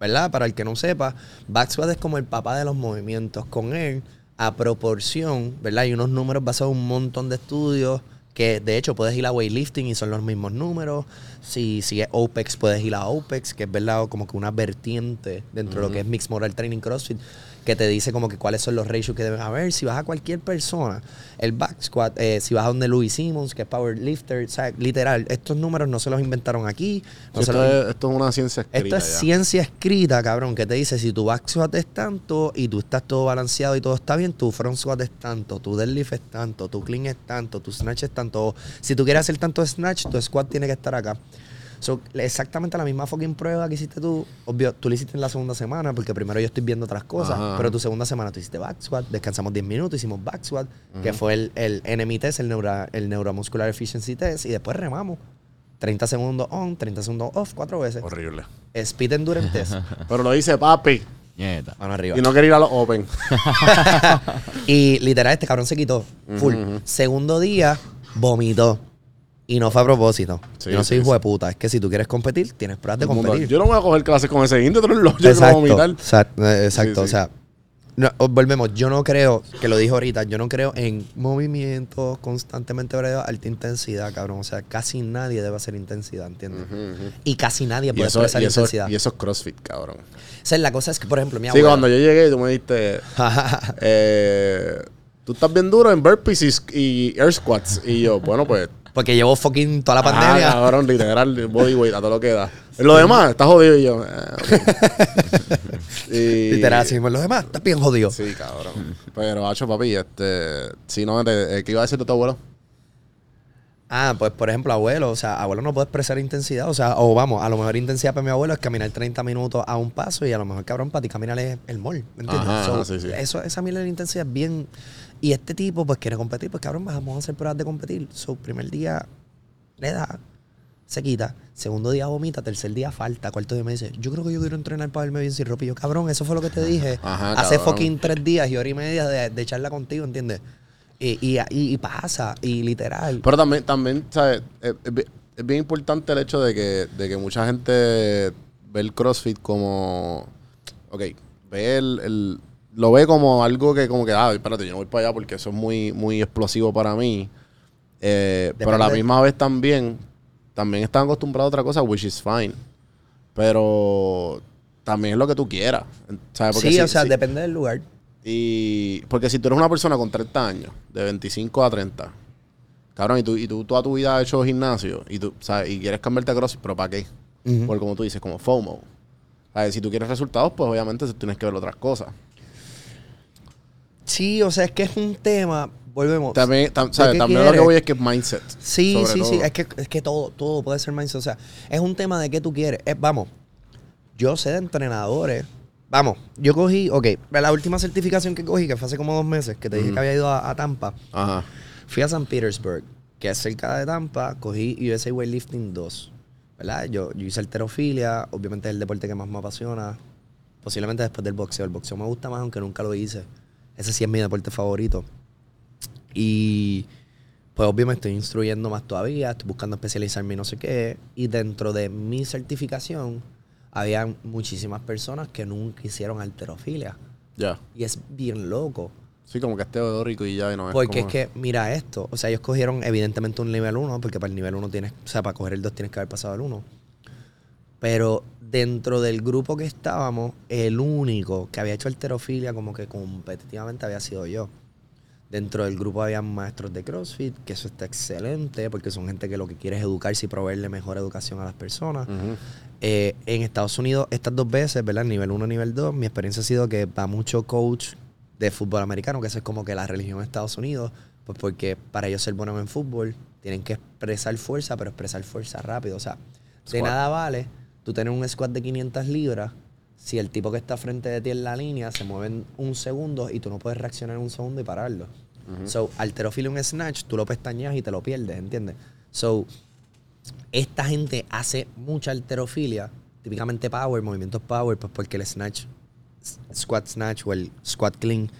¿verdad? Para el que no sepa, back squat es como el papá de los movimientos. Con él, a proporción, ¿verdad? Hay unos números basados en un montón de estudios que de hecho puedes ir a weightlifting y son los mismos números. Si, si es OPEX, puedes ir a OPEX, que es verdad como que una vertiente dentro de lo que es Mixed Model Training CrossFit, que te dice como que cuáles son los ratios que deben haber. Si vas a cualquier persona, el back squat, eh, si vas a donde Louis Simmons, que es powerlifter, o sea, literal, estos números no se los inventaron aquí. no Sí, se esto, los- es, esto es una ciencia escrita. esto es ya. ciencia escrita, cabrón, que te dice si tu back squat es tanto y tú estás todo balanceado y todo está bien, tu front squat es tanto, tu deadlift es tanto, tu clean es tanto, tu snatch es tanto. Si tú quieres hacer tanto snatch, tu squat tiene que estar acá. So, exactamente la misma fucking prueba que hiciste tú. Obvio, tú lo hiciste en la segunda semana porque primero yo estoy viendo otras cosas. Ajá. Pero tu segunda semana tú hiciste back squat, descansamos 10 minutos, hicimos back squat, que fue el, el NMI test, el, neura- el Neuromuscular Efficiency Test, y después remamos. 30 segundos on, 30 segundos off, cuatro veces. Horrible. Speed Endurance (laughs) Test. Pero lo dice papi. Nieta. Mano arriba. Y no quería ir a los Open. (laughs) Y literal, este cabrón se quitó. Full. Segundo día, vomitó. Y no fue a propósito. Sí, yo no soy sí, hijo de puta. Es que si tú quieres competir, tienes pruebas de mundo, competir. Yo no voy a coger clases con ese indio. Yo a exacto. vomitar. Exacto. eh, exacto, Sí, O sí. sea, no, o- volvemos. Yo no creo, que lo dije ahorita, yo no creo en movimientos constantemente brevados, alta intensidad, cabrón. O sea, casi nadie debe hacer intensidad, ¿entiendes? Y casi nadie puede eso, eso, intensidad. y eso es CrossFit, cabrón. O sea, la cosa es que, por ejemplo, mi Sí, abuela... cuando yo llegué, tú me dijiste. (laughs) eh, tú estás bien duro en burpees y, y air squats. Y yo, bueno, pues. Porque llevo fucking toda la ah, pandemia. cabrón, literal, (laughs) bodyweight, a todo lo que da. Lo demás, estás jodido y yo. eh. (laughs) Y- Literal, así mismo. Los demás, estás bien jodido. Sí, cabrón. Pero, hacho, papi, este. Si no, eh, ¿qué iba a decir de tu abuelo? Ah, pues por ejemplo, abuelo, o sea, abuelo no puede expresar intensidad, o sea, o vamos, a lo mejor intensidad para mi abuelo es caminar 30 minutos a un paso y a lo mejor, cabrón, para ti caminar es el mall, ¿me entiendes? Ajá, So, ajá, sí, sí. Eso, esa mierda de intensidad es bien... Y este tipo, pues, quiere competir, pues, cabrón, vamos a hacer pruebas de competir. Su primer día le da, se quita, segundo día vomita, tercer día falta, cuarto día me dice, yo creo que yo quiero entrenar para verme bien sin ropa. Y yo, cabrón, eso fue lo que te dije (laughs) Ajá, hace cabrón. fucking tres días y hora y media de, de charla contigo, ¿entiendes? Y, y, y- pasa, y literal. Pero también, también ¿sabes? Es, es bi- es bien importante el hecho de que, de que mucha gente ve el CrossFit como. Ok, ve el, el- Lo ve como algo que, como que, ah, espérate, yo no voy para allá porque eso es muy, muy explosivo para mí. Eh, pero a la misma vez también, también están acostumbrados a otra cosa, which is fine. Pero también es lo que tú quieras. ¿sabes? Porque sí, si- o sea, si- depende del lugar. y porque si tú eres una persona con 30 años, de 25 a 30, cabrón, y tú, y tú toda tu vida has hecho gimnasio y tú, ¿sabes? Y quieres cambiarte a CrossFit, pero ¿para qué? Porque como tú dices, como FOMO. ¿Sabes? Si tú quieres resultados, pues obviamente tienes que ver otras cosas. Sí, o sea, es que es un tema, volvemos. También, tam- ¿De ¿sabes? también lo que voy es que es mindset. Sí, sobre sí, sí. Es que, es que todo, todo puede ser mindset. O sea, es un tema de qué tú quieres. Es- vamos, yo sé de entrenadores. Vamos, yo cogí, ok, la última certificación que cogí, que fue hace como dos meses, que te dije que había ido a, a Tampa, Ajá. fui a San Petersburg, que es cerca de Tampa, cogí USA Weightlifting 2. ¿Verdad? Yo, yo hice alterofilia, obviamente es el deporte que más me apasiona, posiblemente después del boxeo. El boxeo me gusta más, aunque nunca lo hice. Ese sí es mi deporte favorito. Y pues obviamente estoy instruyendo más todavía, estoy buscando especializarme y no sé qué. Y dentro de mi certificación, había muchísimas personas que nunca hicieron alterofilia. Ya. Y es bien loco. Sí, como que es teórico y ya, y no es Porque es que, mira esto, o sea, ellos cogieron evidentemente un nivel 1, porque para el nivel 1 tienes, o sea, para coger el 2 tienes que haber pasado el 1. Pero dentro del grupo que estábamos, el único que había hecho alterofilia como que competitivamente había sido yo. Dentro del grupo había maestros de CrossFit, que eso está excelente, porque son gente que lo que quiere es educarse y proveerle mejor educación a las personas. Eh, en Estados Unidos, estas dos veces, ¿verdad? Nivel 1 nivel 2, mi experiencia ha sido que va mucho coach de fútbol americano, que eso es como que la religión de Estados Unidos, pues porque para ellos ser buenos en fútbol, tienen que expresar fuerza, pero expresar fuerza rápido. O sea, de nada vale tú tener un squat de 500 libras si el tipo que está frente de ti en la línea se mueve en un segundo y tú no puedes reaccionar en un segundo y pararlo. So, alterofilia un snatch, tú lo pestañeas y te lo pierdes, ¿entiendes? So, esta gente hace mucha alterofilia, típicamente power, movimientos power, pues porque el snatch, squat snatch o el squat clean,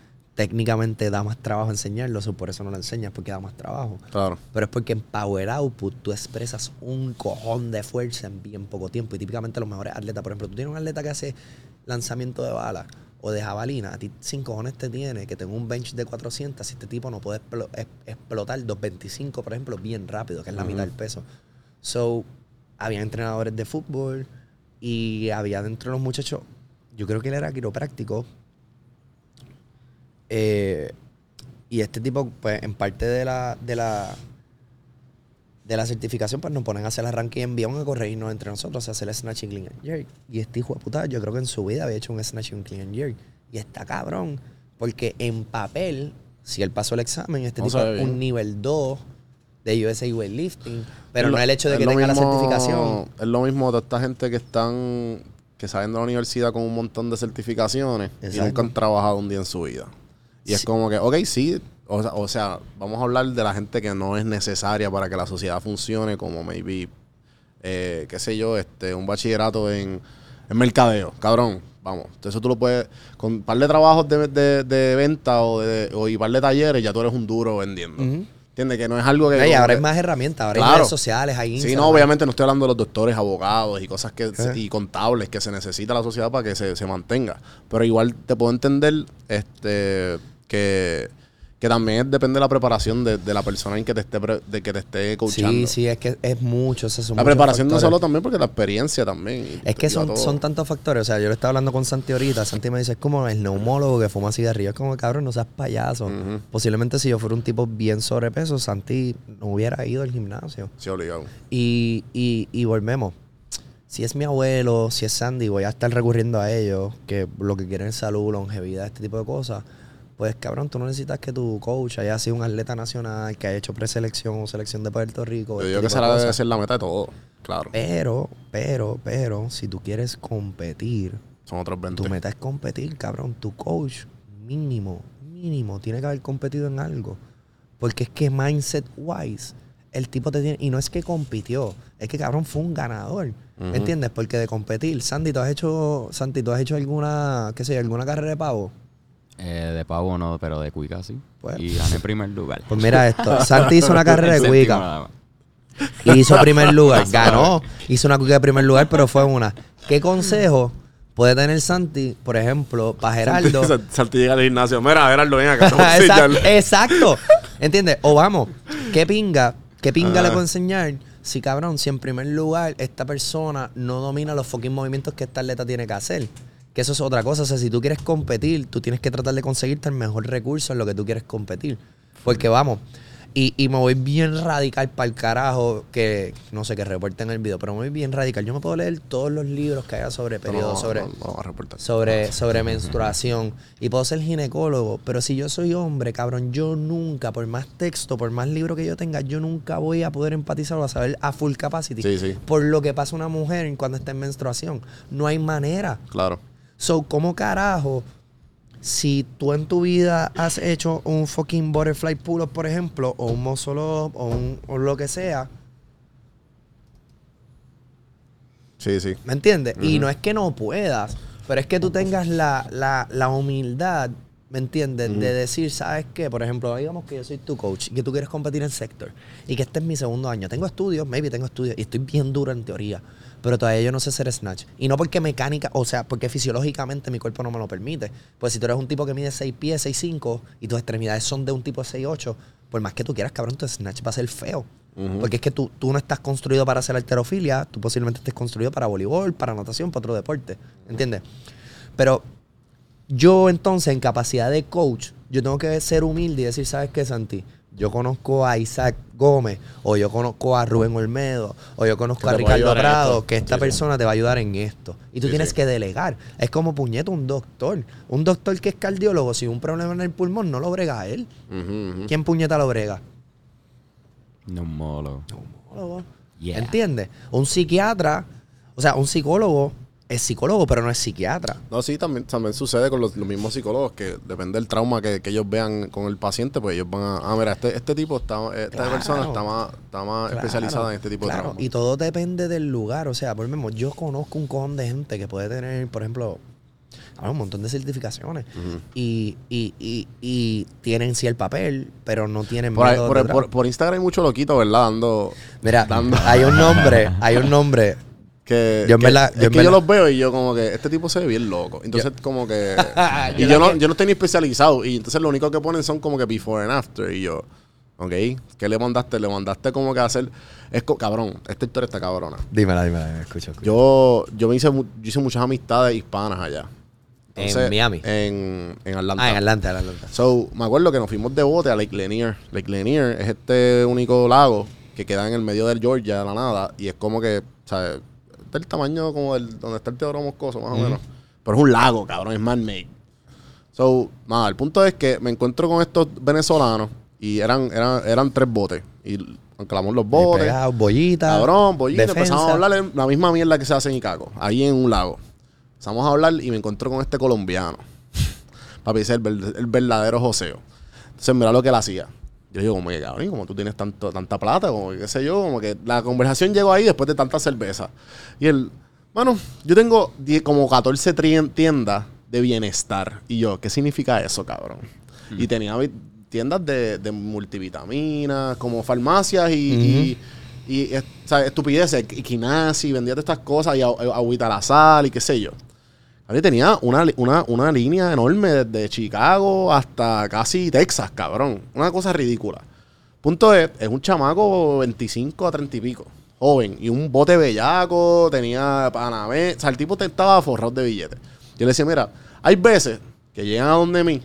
técnicamente da más trabajo enseñarlo, so por eso no lo enseñas, porque da más trabajo. Claro. Pero es porque en Power Output tú expresas un cojón de fuerza en bien poco tiempo. Y típicamente los mejores atletas, por ejemplo, tú tienes un atleta que hace lanzamiento de bala o de jabalina, a ti sin cojones te tiene que tengo un bench de 400, si este tipo no puede explotar 225, por ejemplo, bien rápido, que es la mitad del peso. So, había entrenadores de fútbol y había dentro de los muchachos, yo creo que él era quiropráctico. Eh, y este tipo, pues, en parte de la, de la, de la certificación, pues nos ponen a hacer el arranque y envían a correr y nos entre nosotros a hacer el snatch y clean and jerk. Y este hijo de puta, yo creo que en su vida había hecho un snatch y un clean and jerk. Y está cabrón, porque en papel, si él pasó el examen, este No tipo es un nivel 2 de USA Weightlifting, pero Es no lo- el hecho de que lo tenga la certificación. Es lo mismo de esta gente que están, que salen de la universidad con un montón de certificaciones y Exacto. nunca han trabajado un día en su vida. Y es Sí. como que, ok, sí, o sea, o sea, vamos a hablar de la gente que no es necesaria para que la sociedad funcione, como maybe, eh, qué sé yo, este, un bachillerato en, en mercadeo, cabrón, vamos. Entonces tú lo puedes, con un par de trabajos de, de- de venta o, de, o y par de talleres, ya tú eres un duro vendiendo. Ujú. ¿Entiendes? Que no es algo que... Ahora hay más herramientas, ahora hay Claro. redes sociales, hay Sí, Instagram. no, obviamente no estoy hablando de los doctores, abogados y cosas que y contables que se necesita la sociedad para que se, se mantenga. Pero igual te puedo entender este que, que también depende de la preparación de, de la persona en que te esté pre- de que te esté coachando. Sí, sí, es que es mucho. esos son La preparación no factores. solo también porque la experiencia también. Es que son, son tantos factores. O sea, yo le estaba hablando con Santi ahorita. Santi me dice, es como el neumólogo que fuma cigarrillos. Es como, cabrón, no seas payaso. Posiblemente si yo fuera un tipo bien sobrepeso, Santi no hubiera ido al gimnasio. Sí, obligado. Y, y, y volvemos. Si es mi abuelo, si es Sandy, voy a estar recurriendo a ellos, que lo que quieren es salud, longevidad, este tipo de cosas. Pues cabrón, tú no necesitas que tu coach haya sido un atleta nacional, que haya hecho preselección o selección de Puerto Rico. Yo este digo que esa de debe ser la meta de todo. Claro. Pero, pero, pero, si tú quieres competir, Son otros 20. tu meta es competir, cabrón. Tu coach, mínimo, mínimo, tiene que haber competido en algo. Porque es que mindset wise, el tipo te tiene. Y no es que compitió, es que cabrón fue un ganador. Ujú. ¿Entiendes? Porque de competir, Sandy, ¿tú has hecho, Santi, ¿tú has hecho alguna, qué sé yo, alguna carrera de pavo? Eh, de pavo no, pero de cuica sí. Y gané primer lugar. Pues mira esto, (laughs) Santi hizo una carrera de cuica. Y hizo primer lugar. (laughs) Ganó. Hizo una cuica de primer lugar, pero fue una. ¿Qué consejo puede tener Santi, por ejemplo, para Geraldo? Sal- Salti llega al gimnasio. Mira, Gerardo, ven acá. (laughs) Exacto, exacto. ¿Entiendes? O vamos, ¿qué pinga? ¿Qué pinga Ah. le puedo enseñar? Si cabrón, si en primer lugar esta persona no domina los fucking movimientos que esta atleta tiene que hacer. Que eso es otra cosa. O sea, si tú quieres competir, tú tienes que tratar de conseguirte el mejor recurso en lo que tú quieres competir. Porque vamos, Y, y me voy bien radical para el carajo, que no sé, que reporten el video, pero me voy bien radical. Yo me puedo leer todos los libros que haya sobre periodo, No, sobre, no, no vamos a reportar. sobre, sobre menstruación. Y puedo ser ginecólogo, pero si yo soy hombre, cabrón, yo nunca, por más texto, por más libro que yo tenga, yo nunca voy a poder empatizar o a saber a full capacity Sí, sí. por lo que pasa una mujer cuando está en menstruación. No hay manera. Claro. So, ¿cómo carajo? Si tú en tu vida has hecho un fucking butterfly pull-up, por ejemplo, o un muscle up, o, un, o lo que sea, Sí, sí. ¿me entiendes? Y no es que no puedas, pero es que tú tengas la, la, la humildad, ¿me entiendes? De decir, ¿sabes qué? Por ejemplo, digamos que yo soy tu coach y que tú quieres competir en sector y que este es mi segundo año. Tengo estudios, maybe tengo estudios y estoy bien duro en teoría, pero todavía yo no sé hacer snatch. Y no porque mecánica, o sea, porque fisiológicamente mi cuerpo no me lo permite. Pues si tú eres un tipo que mide 6 pies, 6, 5 y tus extremidades son de un tipo de 6, 8, por más que tú quieras, cabrón, tu snatch va a ser feo. Porque es que tú, tú no estás construido para hacer alterofilia, tú posiblemente estés construido para voleibol, para natación, para otro deporte. ¿Entiendes? Pero yo entonces, en capacidad de coach, yo tengo que ser humilde y decir, ¿sabes qué, Santi? Yo conozco a Isaac Gómez, o yo conozco a Rubén Olmedo, o yo conozco a Ricardo Prado, que esta Sí, sí. persona te va a ayudar en esto. Y tú Sí, tienes sí. que delegar. Es como puñeto un doctor. Un doctor que es cardiólogo, si un problema en el pulmón, no lo brega a él. ¿Quién puñeta lo brega? No molo. psicólogo. Yeah. ¿Entiendes? Un psiquiatra, o sea, un psicólogo es psicólogo, pero no es psiquiatra. No, sí, también, también sucede con los, los mismos psicólogos que depende del trauma que, que ellos vean con el paciente, pues ellos van a, ah, mira, este, este tipo, está, esta Claro. persona está más, está más Claro, especializada en este tipo claro. de trauma. Y todo depende del lugar. O sea, por ejemplo, yo conozco un cojón de gente que puede tener, por ejemplo, un montón de certificaciones. y, y, y, y tienen sí el papel, pero no tienen Por, ahí- por, por Instagram hay mucho loquito, ¿verdad? Dando. Mira, dando- hay un nombre, hay un nombre. Que, Yo en que- verdad- es en que verdad- yo los veo y yo como que este tipo se ve bien loco. Entonces como que... (laughs) y Yo no, yo no estoy ni especializado. Y entonces lo único que ponen son como que before and after. Y yo, ok, ¿qué le mandaste? Le mandaste como que hacer... Es cabrón, esta historia está cabrona. Dímela, dímela, escucho. escucho. Yo, yo me hice, yo hice muchas amistades hispanas allá. ¿En Miami? En, en Atlanta. Ah, en Atlanta, en Atlanta. So, me acuerdo que nos fuimos de bote a Lake Lanier. Lake Lanier es este único lago que queda en el medio del Georgia, de la nada, y es como que, ¿sabes? Del tamaño como el, donde está el Teodoro Moscoso, más o menos. Pero es un lago, cabrón, es man-made. So, nada, el punto es que me encuentro con estos venezolanos y eran, eran, eran tres botes. Y anclamos los botes. Pegado, bollita. Cabrón, defensa. empezamos a hablar la misma mierda que se hace en Icaco, ahí en un lago. Empezamos a hablar y me encuentro con este colombiano. (laughs) Papi, ese es el, el verdadero joseo. Entonces, mira lo que él hacía. Yo digo, como que cabrón, como tú tienes tanto, tanta plata, como que qué sé yo, como que la conversación llegó ahí después de tanta cerveza. Y él, bueno, yo tengo como 14 tri- tiendas de bienestar. Y yo, ¿qué significa eso, cabrón? Y tenía vi- tiendas de, de multivitaminas, como farmacias y, y, y, es- o sea, estupideces, y vendía todas estas cosas y agü- agüita a la sal y qué sé yo. Cabrón, tenía una, una, una línea enorme desde Chicago hasta casi Texas, cabrón. Una cosa ridícula. Punto es, es un chamaco 25 a 30 y pico, joven, y un bote bellaco, tenía panamé, o sea, el tipo te estaba forrado de billetes. Yo le decía, mira, hay veces que llegan a donde mí,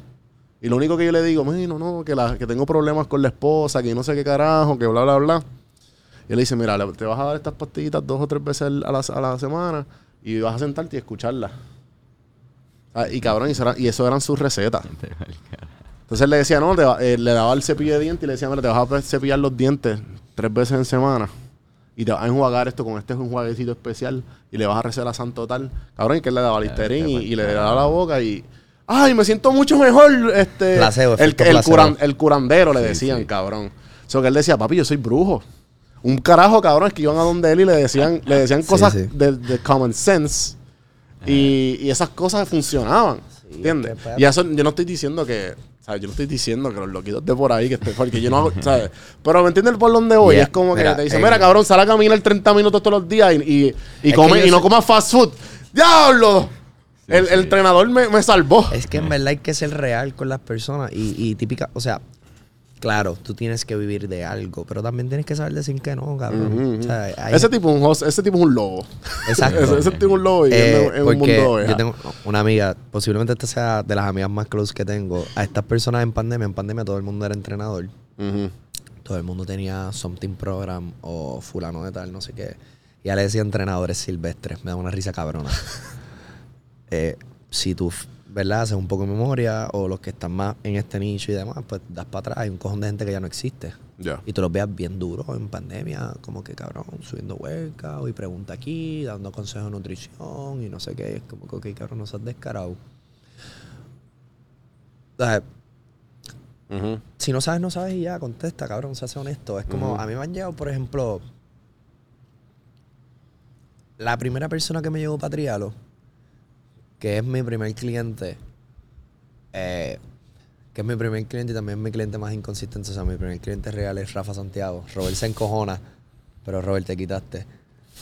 y lo único que yo le digo, no, no, que, la, que tengo problemas con la esposa, que no sé qué carajo, que bla, bla, bla. Y él le dice, mira, te vas a dar estas pastillitas dos o tres veces a la, a la semana y vas a sentarte y escucharlas. Ah, y cabrón, y eso, era- y eso eran sus recetas. (laughs) Entonces le decía, no, te va- eh, le daba el cepillo de dientes y le decía, mira, te vas a cepillar los dientes tres veces en semana. Y te vas a enjuagar esto con este enjuaguecito especial y le vas a recetar a Santo tal. Cabrón, y que él le daba listerín y, y le daba la boca y... ¡Ay, me siento mucho mejor! Este, Placebo, el, efecto el, placebo. curan- el curandero le decían, cabrón. O sea, que él decía, papi, yo soy brujo. Un carajo, cabrón, es que iban a donde él y le decían, le decían cosas sí. De, de common sense. Y, y esas cosas funcionaban. ¿Entiendes? es que, pues, Y eso yo no estoy diciendo que. ¿sabes? Yo no estoy diciendo que los loquitos de por ahí, que esté, porque yo no. ¿sabes? (laughs) Pero ¿me entiendes por dónde voy? Yeah, Es como que te dicen, mira, cabrón, sal a caminar 30 minutos todos los días y, y, y come, y no comas fast food. ¡Diablo! el, el entrenador me, me salvó. Es que en verdad hay que ser real con las personas y, y típica, o sea, claro, tú tienes que vivir de algo, pero también tienes que saber decir que no, cabrón. Ujú, ujú. O sea, hay- ese, tipo es un host- ese tipo es un lobo. Exacto. (laughs) ese, ese tipo es un lobo y Eh, vive en un mundo yo tengo una amiga, posiblemente esta sea de las amigas más close que tengo. A estas personas en pandemia, en pandemia todo el mundo era entrenador. Todo el mundo tenía something program o fulano de tal, no sé qué. Y ya le decía entrenadores silvestres, me da una risa cabrona. (laughs) Eh, si tú, ¿verdad? Haces un poco de memoria o los que están más en este nicho y demás, pues das para atrás. Hay un cojón de gente que ya no existe. Ya. Y tú los veas bien duros en pandemia, como que cabrón, subiendo hueca y pregunta aquí, dando consejos de nutrición y no sé qué. Es como que, ok, cabrón, no seas descarado. Ujú. si no sabes, no sabes y ya, contesta, cabrón, se hace honesto. Es como, a mí me han llegado, por ejemplo, la primera persona que me llegó para Trialo, que es mi primer cliente, eh, que es mi primer cliente y también mi cliente más inconsistente, o sea, mi primer cliente real es Rafa Santiago. Robert se encojona, pero Robert te quitaste.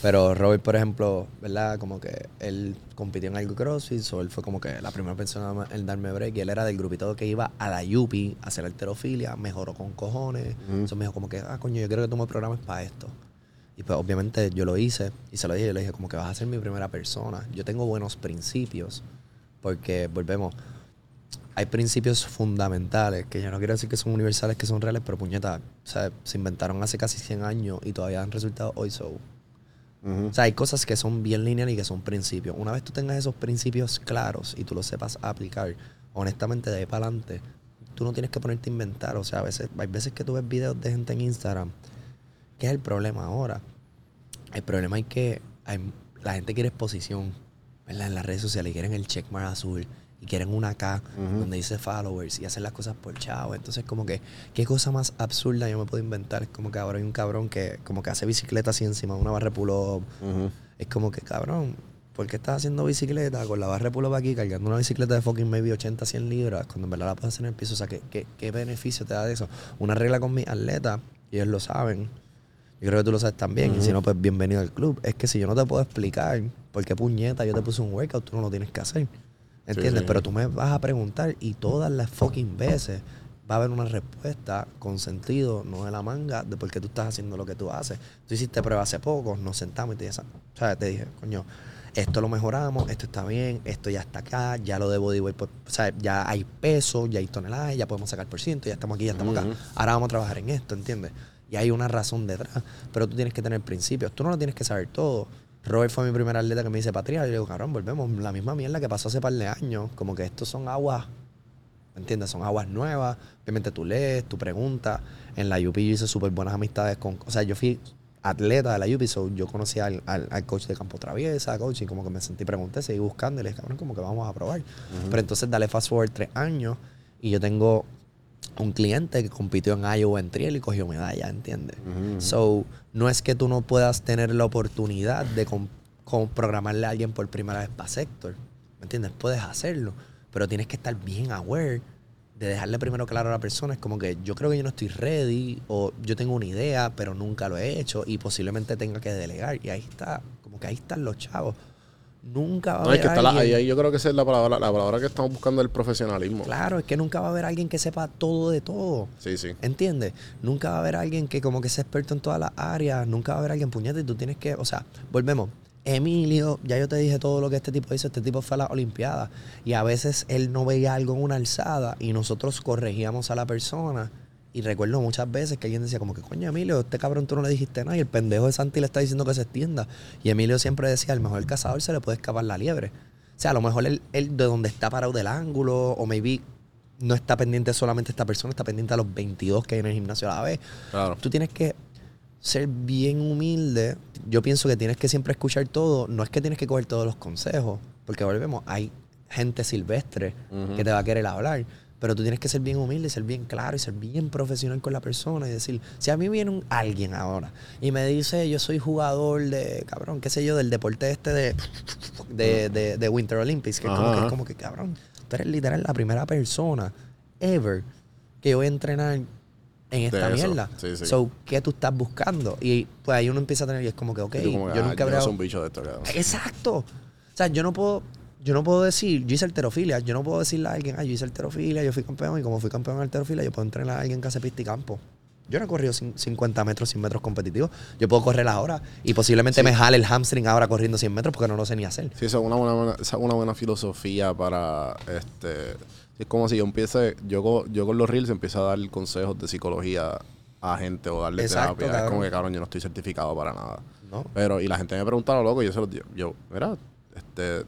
Pero Robert, por ejemplo, ¿verdad? Como que él compitió en algo CrossFit, so él fue como que la primera persona en darme break. Y él era del grupito que iba a la Yupi a hacer alterofilia, mejoró con cojones. Eso me dijo como que, ah, coño, yo quiero que tú me programes para esto. Y pues obviamente yo lo hice y se lo dije, yo le dije como que vas a ser mi primera persona. Yo tengo buenos principios, porque volvemos, hay principios fundamentales, que yo no quiero decir que son universales, que son reales, pero puñeta, o sea, se inventaron hace casi 100 años y todavía han resultado hoy so. O sea, hay cosas que son bien lineales y que son principios. Una vez tú tengas esos principios claros y tú los sepas aplicar, honestamente, de ahí para adelante, tú no tienes que ponerte a inventar. O sea, a veces, hay veces que tú ves videos de gente en Instagram. ¿Qué es el problema ahora? El problema es que hay- la gente quiere exposición, ¿verdad? En las redes sociales, y quieren el checkmark azul, y quieren una K donde dice followers, y hacen las cosas por chavo. Entonces, como que, ¿qué cosa más absurda yo me puedo inventar? Es como que ahora hay un cabrón que como que hace bicicleta así encima de una barra de pull-up. Ujú. Es como que, cabrón, ¿por qué estás haciendo bicicleta con la barra de pull-up aquí, cargando una bicicleta de fucking maybe 80, 100 libras, cuando en verdad la puedes hacer en el piso? O sea, ¿qué, qué, qué beneficio te da de eso? Una regla con mis atletas, y ellos lo saben. Yo creo que tú lo sabes también, y si no, pues bienvenido al club. Es que si yo no te puedo explicar por qué puñeta yo te puse un workout, tú no lo tienes que hacer. ¿Entiendes? sí. Pero tú me vas a preguntar y todas las fucking veces va a haber una respuesta con sentido, no de la manga, de por qué tú estás haciendo lo que tú haces. Tú hiciste prueba hace poco, nos sentamos y te dije, te coño, esto lo mejoramos, esto está bien, esto ya está acá, ya lo de bodyweight, pues, o sea, ya hay peso, ya hay toneladas, ya podemos sacar por ciento, ya estamos aquí, ya estamos acá. Ahora vamos a trabajar en esto, ¿entiendes? Y hay una razón detrás, pero tú tienes que tener principios. Tú no lo tienes que saber todo. Robert fue mi primer atleta que me dice patria. Y yo digo, cabrón, volvemos. La misma mierda que pasó hace par de años. Como que estos son aguas, ¿me entiendes? Son aguas nuevas. Obviamente tú lees, tú preguntas. En la UP yo hice súper buenas amistades con... O sea, yo fui atleta de la UP, so yo conocí al, al, al coach de campo traviesa, coach, y como que me sentí, pregunté, seguí buscando y le dije, cabrón, como que vamos a probar. Pero entonces dale fast forward tres años y yo tengo un cliente que compitió en Iowa en trial y cogió medalla, ¿entiendes? So, no es que tú no puedas tener la oportunidad de com- com- programarle a alguien por primera vez para sector, ¿me entiendes? Puedes hacerlo, pero tienes que estar bien aware de dejarle primero claro a la persona. Es como que yo creo que yo no estoy ready o yo tengo una idea, pero nunca lo he hecho y posiblemente tenga que delegar. Y ahí está, como que ahí están los chavos. Nunca va a No, haber es que está la- alguien- ahí, ahí yo creo que esa es la palabra, la palabra que estamos buscando el profesionalismo. Claro, es que nunca va a haber alguien que sepa todo de todo. Sí, sí. ¿Entiendes? Nunca va a haber alguien que como que sea experto en todas las áreas. Nunca va a haber alguien puñete y tú tienes que... O sea, volvemos. Emilio, ya yo te dije todo lo que este tipo hizo. Este tipo fue a la Olimpiada. Y a veces él no veía algo en una alzada y nosotros corregíamos a la persona. Y recuerdo muchas veces que alguien decía como que, coño, Emilio, este cabrón tú no le dijiste nada. Y el pendejo de Santi le está diciendo que se extienda. Y Emilio siempre decía, al mejor cazador se le puede escapar la liebre. O sea, a lo mejor él, él de donde está parado del ángulo o maybe no está pendiente solamente esta persona, está pendiente a los 22 que hay en el gimnasio a la vez. Claro. Tú tienes que ser bien humilde. Yo pienso que tienes que siempre escuchar todo. No es que tienes que coger todos los consejos, porque volvemos, hay gente silvestre que te va a querer hablar. Pero tú tienes que ser bien humilde, ser bien claro y ser bien profesional con la persona y decir, si a mí viene un, alguien ahora y me dice, yo soy jugador de, cabrón, qué sé yo, del deporte este de, de, de, de Winter Olympics, que es como, que es como que, cabrón, tú eres literal la primera persona ever que yo voy a entrenar en esta mierda. sí, sí. So, ¿qué tú estás buscando? Y pues ahí uno empieza a tener, y es como que, ok, como que, yo ah, nunca yo un bicho de esto. Exacto. O sea, yo no puedo, yo no puedo decir, yo hice alterofilia, yo no puedo decirle a alguien, ah, yo hice alterofilia, yo fui campeón, y como fui campeón en alterofilia, yo puedo entrenar a alguien que hace pista y campo. Yo no he corrido cin- 50 metros, 100 metros competitivos. Yo puedo correr ahora y posiblemente me jale el hamstring ahora corriendo 100 metros porque no lo sé ni hacer. Sí, esa es una buena, esa es una buena filosofía para este. Es como si yo empiece, yo, yo con los reels empiezo a dar consejos de psicología a gente o darle Exacto, terapia. Es como que, cabrón, yo no estoy certificado para nada. ¿no? Pero, y la gente me pregunta lo loco, y yo se lo digo. Yo, mira, este,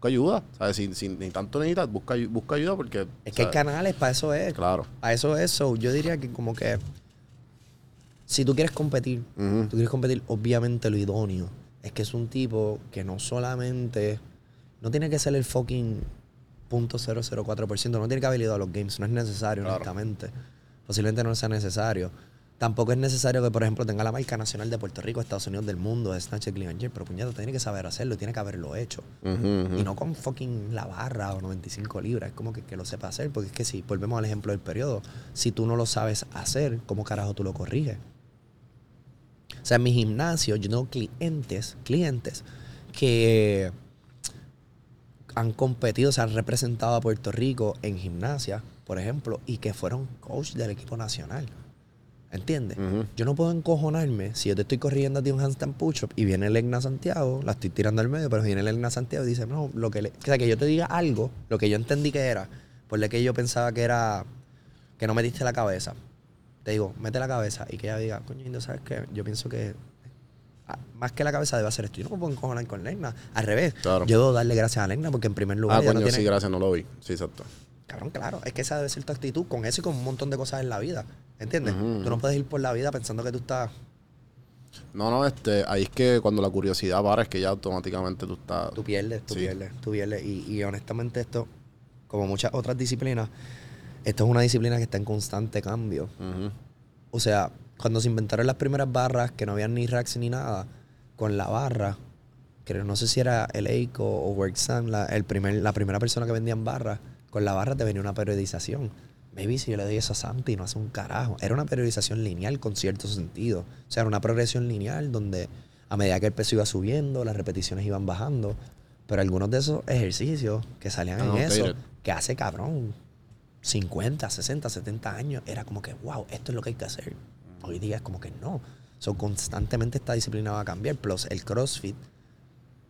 busca ayuda. ¿Sabes? Si, si ni tanto necesitas, busca, busca ayuda porque. Es que hay ¿sabes? canales, para eso es. Claro. A eso es. so, yo diría que como que si tú quieres competir, Ujú. tú quieres competir, obviamente lo idóneo es que es un tipo que no solamente, no tiene que ser el fucking .004%, no tiene que haber ido a los games, no es necesario, Claro. honestamente. Posiblemente no sea necesario. Tampoco es necesario que, por ejemplo, tenga la marca nacional de Puerto Rico, Estados Unidos, del mundo, de Snatch y Clean and Jerk, pero puñeta, tiene que saber hacerlo, tiene que haberlo hecho. Y no con fucking la barra o 95 libras. Es como que, que lo sepa hacer. Porque es que si volvemos al ejemplo del periodo, si tú no lo sabes hacer, ¿cómo carajo tú lo corriges? O sea, en mi gimnasio yo tengo clientes, clientes que han competido, se han representado a Puerto Rico en gimnasia, por ejemplo, y que fueron coach del equipo nacional. ¿Entiendes? Yo no puedo encojonarme si yo te estoy corrigiendo a ti un handstand push-up y viene el Egna Santiago, la estoy tirando al medio, pero viene el Egna Santiago y dice, no, lo que le, o sea, que yo te diga algo, lo que yo entendí que era, por lo que yo pensaba que era que no metiste la cabeza. Te digo, mete la cabeza y que ella diga, coño, ¿sabes qué? Yo pienso que más que la cabeza debe hacer esto. Yo no me puedo encojonar con Legna. Al revés, Claro. yo debo darle gracias a Legna porque en primer lugar Ah, coño, tiene... sí, gracias, no lo vi. Sí, exacto. Cabrón, claro. Es que esa debe ser tu actitud con eso y con un montón de cosas en la vida. ¿Entiendes? Tú no puedes ir por la vida pensando que tú estás... No, no, este, ahí es que cuando la curiosidad para, es que ya automáticamente tú estás. Tú pierdes, tú Sí. pierdes, tú pierdes. Y, y honestamente esto, como muchas otras disciplinas, esto es una disciplina que está en constante cambio. O sea, cuando se inventaron las primeras barras, que no habían ni racks ni nada, con la barra, creo, no sé si era el Eico o Worksan, la, el primer, la primera persona que vendían barras, con la barra te venía una periodización. Maybe si yo le doy eso a Santi, no hace un carajo. Era una periodización lineal con cierto sentido. O sea, era una progresión lineal donde a medida que el peso iba subiendo, las repeticiones iban bajando. Pero algunos de esos ejercicios que salían en eso, Outdated. que hace cabrón 50, 60, 70 años, era como que, wow, esto es lo que hay que hacer. Hoy día es como que no. So, constantemente esta disciplina va a cambiar. Plus el CrossFit,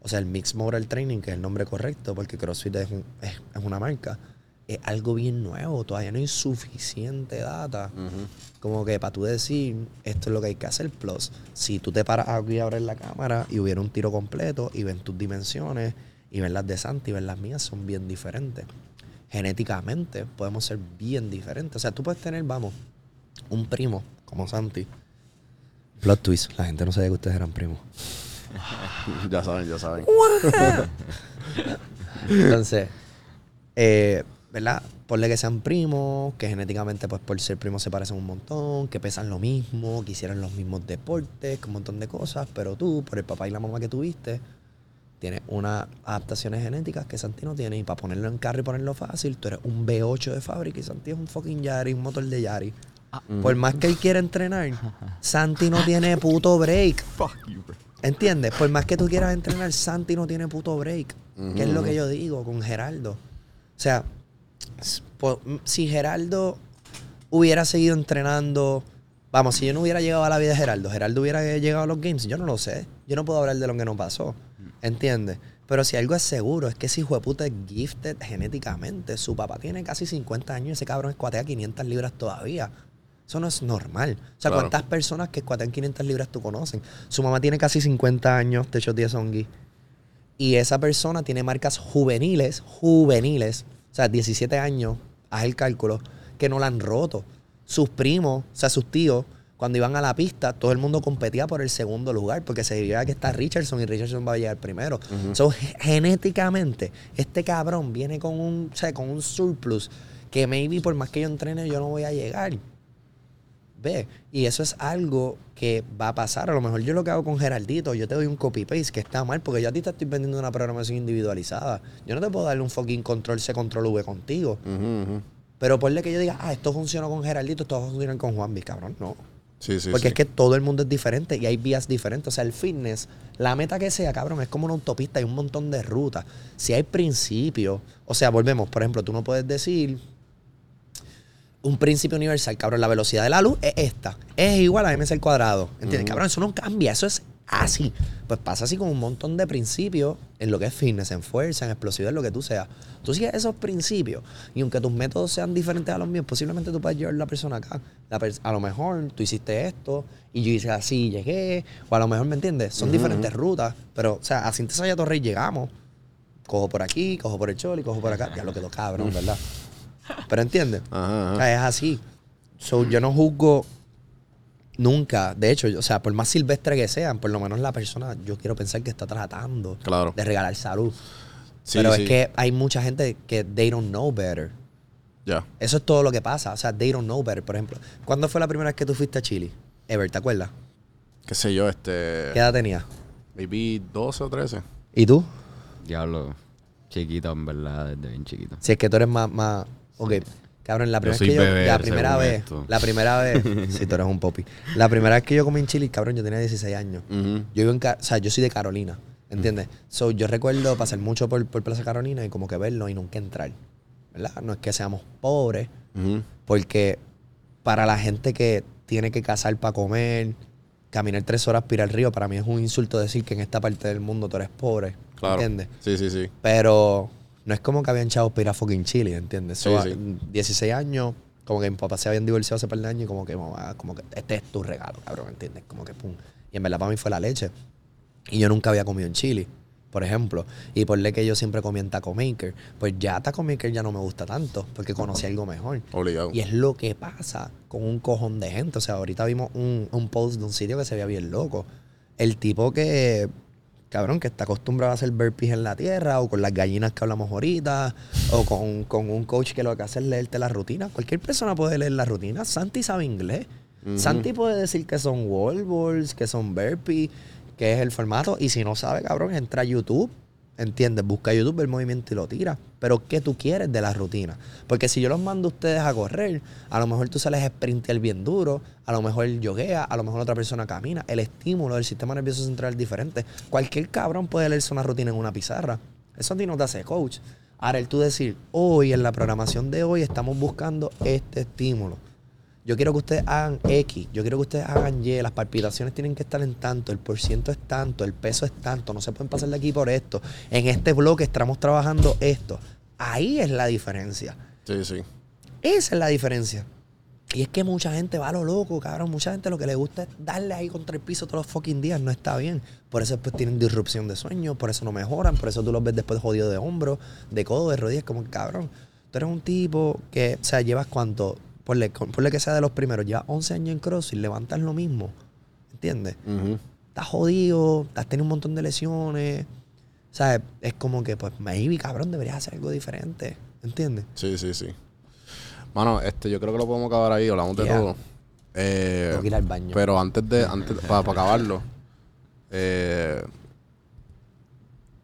o sea, el Mixed Moral Training, que es el nombre correcto, porque CrossFit es, un- es, es una marca, es algo bien nuevo. Todavía no hay suficiente data como que para tú decir, esto es lo que hay que hacer. Plus, si tú te paras aquí y abres la cámara y hubiera un tiro completo y ven tus dimensiones y ven las de Santi y ven las mías, son bien diferentes. Genéticamente podemos ser bien diferentes. O sea, tú puedes tener, vamos, un primo como Santi. Plot twist, la gente no sabía que ustedes eran primos. (laughs) Ya saben, ya saben. Entonces, eh, ¿verdad? Ponle que sean primos, que genéticamente, pues por ser primos se parecen un montón, que pesan lo mismo, que hicieran los mismos deportes, que un montón de cosas, pero tú, por el papá y la mamá que tuviste, tienes unas adaptaciones genéticas que Santi no tiene, y para ponerlo en carro y ponerlo fácil, tú eres un B8 de fábrica y Santi es un fucking Yari, un motor de Yari. Por más que él quiera entrenar, Santi no tiene puto break. ¿Entiendes? Por más que tú quieras entrenar, Santi no tiene puto break. Que es lo que yo digo con Geraldo. O sea, si Geraldo hubiera seguido entrenando, vamos, si yo no hubiera llegado a la vida de Geraldo, Geraldo hubiera llegado a los games, yo no lo sé. Yo no puedo hablar de lo que no pasó. ¿Entiendes? Pero si algo es seguro, es que ese hijo de puta es gifted genéticamente. Su papá tiene casi 50 años y ese cabrón escuatea 500 libras todavía. Eso no es normal. O sea, Claro. ¿cuántas personas que escuatean 500 libras tú conocen? Su mamá tiene casi 50 años, de hecho 10 ongi. Y esa persona tiene marcas juveniles, juveniles, o sea, 17 años, haz el cálculo, que no la han roto. Sus primos, o sea, sus tíos, cuando iban a la pista, todo el mundo competía por el segundo lugar, porque se veía que está Richardson y Richardson va a llegar primero. So, ge- genéticamente, este cabrón viene con un, o sea, con un surplus que maybe por más que yo entrene, yo no voy a llegar. Ve, y eso es algo que va a pasar. A lo mejor yo lo que hago con Geraldito, yo te doy un copy-paste que está mal, porque yo a ti te estoy vendiendo una programación individualizada. Yo no te puedo darle un fucking control C, control V contigo. Ujú, ujú. Pero ponle que yo diga, ah, esto funcionó con Geraldito, esto va a funcionar con Juanvi, cabrón. No. Sí, sí, porque sí. es que todo el mundo es diferente y hay vías diferentes. O sea, el fitness, la meta que sea, cabrón, es como una autopista, hay un montón de rutas. Si hay principios, o sea, volvemos, por ejemplo, tú no puedes decir un principio universal, cabrón, la velocidad de la luz es esta, es igual a mc al cuadrado. ¿Entiendes? Cabrón, eso no cambia, eso es así. Pues pasa así con un montón de principios en lo que es fitness, en fuerza, en explosividad, en lo que tú seas. Tú sigues esos principios y aunque tus métodos sean diferentes a los míos, posiblemente tú puedas llevar a la persona acá. La pers- a lo mejor tú hiciste esto y yo hice así, llegué. O a lo mejor, ¿me entiendes? Son diferentes rutas, pero, o sea, a Cintia Saya Torrey llegamos. Cojo por aquí, cojo por el choli, cojo por acá. Ya lo quedó cabrón, ¿verdad? Pero entiendes? (laughs) Ajá, ajá. O sea, es así. So, yo no juzgo nunca. De hecho, yo- o sea, por más silvestre que sean, por lo menos la persona, yo quiero pensar que está tratando Claro. de regalar salud. Sí, Pero sí. es que hay mucha gente que they don't know better. Ya. Eso es todo lo que pasa. O sea, they don't know better. Por ejemplo, ¿cuándo fue la primera vez que tú fuiste a Chile? Ever, ¿te acuerdas? Qué sé yo, este. ¿Qué edad tenías? Maybe 12 o 13. ¿Y tú? Diablo, chiquito, en verdad, desde bien chiquito. Si es que tú eres más, más. Ok, cabrón, la primera vez que yo. la primera vez. esto. La primera vez. (laughs) si tú eres un popi. La primera vez que yo comí en Chile, cabrón, yo tenía 16 años. Yo vivo en. O sea, yo soy de Carolina. ¿Entiendes? So, yo recuerdo pasar mucho por, por Plaza Carolina y como que verlo y nunca entrar. ¿Verdad? No es que seamos pobres, porque para la gente que tiene que cazar para comer, caminar tres horas para al río, para mí es un insulto decir que en esta parte del mundo tú eres pobre. Claro. ¿Entiendes? Sí, sí, sí. Pero no es como que habían chavos para ir a fucking Chile, ¿entiendes? Sí, So, sí. a- 16 años, como que mi papá se habían divorciado hace par de años y como que, mamá, como que este es tu regalo, cabrón, ¿entiendes? Como que pum. Y en verdad para mí fue la leche. Y yo nunca había comido en Chile, por ejemplo. Y por le que yo siempre comía en Taco Maker, pues ya Taco Maker ya no me gusta tanto, porque conocí algo mejor. Obligado. Y es lo que pasa con un cojón de gente. O sea, ahorita vimos un, un post de un sitio que se veía bien loco. El tipo que, cabrón, que está acostumbrado a hacer burpees en la tierra, o con las gallinas que hablamos ahorita, o con, con un coach que lo que hace es leerte la rutina. Cualquier persona puede leer la rutina. Santi sabe inglés. Santi puede decir que son wall balls, que son burpees, que es el formato. Y si no sabe, cabrón, entra a YouTube. ¿Entiendes? Busca YouTube el movimiento y lo tira. Pero ¿qué tú quieres de la rutina? Porque si yo los mando a ustedes a correr, a lo mejor tú sales a sprintear bien duro, a lo mejor yoguea, a lo mejor otra persona camina. El estímulo del sistema nervioso central es diferente. Cualquier cabrón puede leerse una rutina en una pizarra. Eso a ti no te hace coach. Ahora, el tú decir, hoy en la programación de hoy estamos buscando este estímulo. Yo quiero que ustedes hagan X, yo quiero que ustedes hagan Y, las palpitaciones tienen que estar en tanto, el porciento es tanto, el peso es tanto, no se pueden pasar de aquí por esto. En este bloque estamos trabajando esto. Ahí es la diferencia. Sí, sí. Esa es la diferencia. Y es que mucha gente va a lo loco, cabrón. Mucha gente lo que le gusta es darle ahí contra el piso todos los fucking días. No está bien. Por eso después tienen disrupción de sueño, por eso no mejoran, por eso tú los ves después jodido de hombro, de codo, de rodillas. Como que, cabrón, tú eres un tipo que, o sea, llevas cuánto, ponle, ponle que sea de los primeros, llevas 11 años en CrossFit, levantas lo mismo. ¿Entiendes? Ujú. Estás jodido, has tenido un montón de lesiones. O sea, es como que, pues, maybe, cabrón, deberías hacer algo diferente. ¿Entiendes? Sí, sí, sí. Mano, este, yo creo que lo podemos acabar ahí, hablamos de todo. Eh, Tengo que ir al baño. Pero antes de, antes para acabarlo, eh,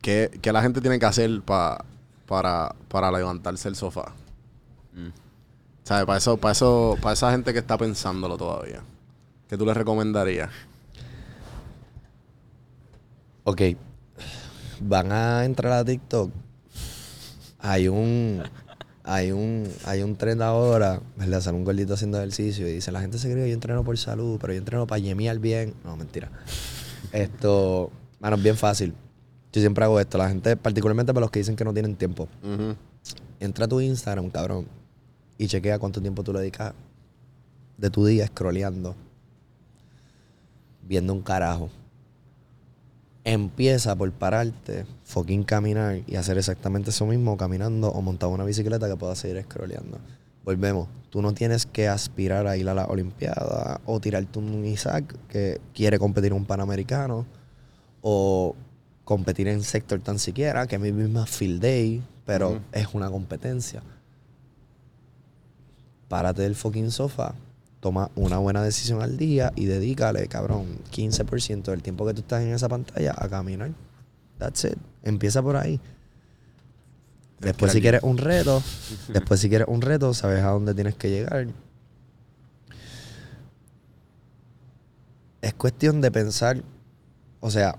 ¿qué, qué la gente tiene que hacer pa- para, para levantarse del sofá? ¿Sabes? Para eso, para eso, para esa gente que está pensándolo todavía. ¿Qué tú les recomendarías? Ok. Van a entrar a TikTok. Hay un. Hay un, hay un trend ahora, ¿verdad? Sale un gordito haciendo ejercicio y dice, la gente se cree que yo entreno por salud, pero yo entreno para yemear bien. No, mentira. Esto, mano, es bien fácil. Yo siempre hago esto. La gente, particularmente para los que dicen que no tienen tiempo. Entra a tu Instagram, cabrón, y chequea cuánto tiempo tú le dedicas de tu día scrolleando, viendo un carajo. Empieza por pararte, fucking caminar y hacer exactamente eso mismo, caminando o montar una bicicleta que puedas seguir scrolleando. Volvemos. Tú no tienes que aspirar a ir a la Olimpiada o tirarte un Isaac que quiere competir en un Panamericano o competir en sector tan siquiera, que a mí misma field day, pero es una competencia. Párate del fucking sofá, toma una buena decisión al día y dedícale, cabrón, 15% del tiempo que tú estás en esa pantalla a caminar. That's it. Empieza por ahí. Después si quieres un reto, (laughs) después si quieres un reto, sabes a dónde tienes que llegar. Es cuestión de pensar, o sea,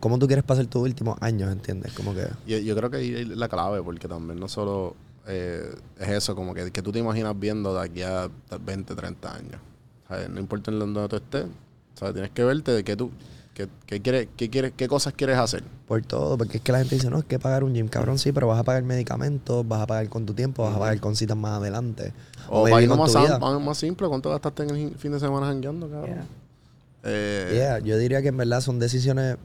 cómo tú quieres pasar tus últimos años, ¿entiendes? Como que Yo, yo creo que ahí es la clave, porque también no solo eh, es eso, como que, que tú te imaginas viendo de aquí a 20, 30 años. ¿Sabes? No importa en dónde tú estés, ¿sabes? Tienes que verte de que tú... ¿Qué, qué, quieres, qué, quieres, ¿Qué cosas quieres hacer? Por todo, porque es que la gente dice, no, es que pagar un gym, cabrón, sí, pero vas a pagar medicamentos, vas a pagar con tu tiempo, vas a pagar con citas más adelante. O irnos con más, más, simple, ¿cuánto gastaste en el fin- fin de semana jangueando, cabrón? Yeah. Eh, Yeah, yo diría que en verdad son decisiones.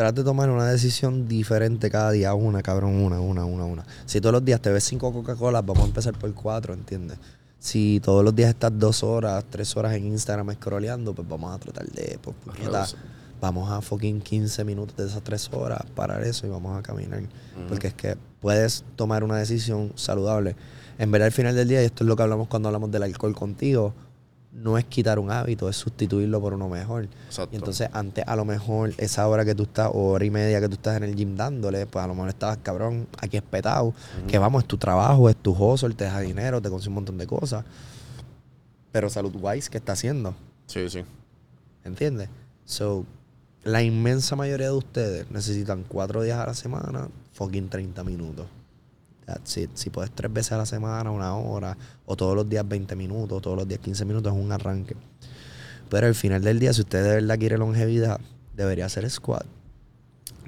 Trata de tomar una decisión diferente cada día, una, cabrón, una, una, una, una. Si todos los días te ves cinco Coca-Cola, vamos a empezar por cuatro, ¿entiendes? Si todos los días estás dos horas, tres horas en Instagram scrolleando, pues vamos a tratar de, pues, vamos a fucking 15 minutos de esas tres horas, parar eso y vamos a caminar. Porque es que puedes tomar una decisión saludable. En verdad, al final del día, y esto es lo que hablamos cuando hablamos del alcohol contigo, no es quitar un hábito, es sustituirlo por uno mejor. Exacto. Y entonces, antes a lo mejor esa hora que tú estás, o hora y media que tú estás en el gym dándole, pues a lo mejor estabas cabrón, aquí espetado, que vamos, es tu trabajo, es tu hustle, te deja dinero, te consigue un montón de cosas. Pero salud wise, ¿qué está haciendo? Sí, sí. ¿Entiendes? So, la inmensa mayoría de ustedes necesitan cuatro días a la semana, fucking 30 minutos. That's it. Si puedes tres veces a la semana, una hora, o todos los días 20 minutos, todos los días 15 minutos, es un arranque. Pero al final del día, si usted de verdad quiere longevidad, debería hacer squat,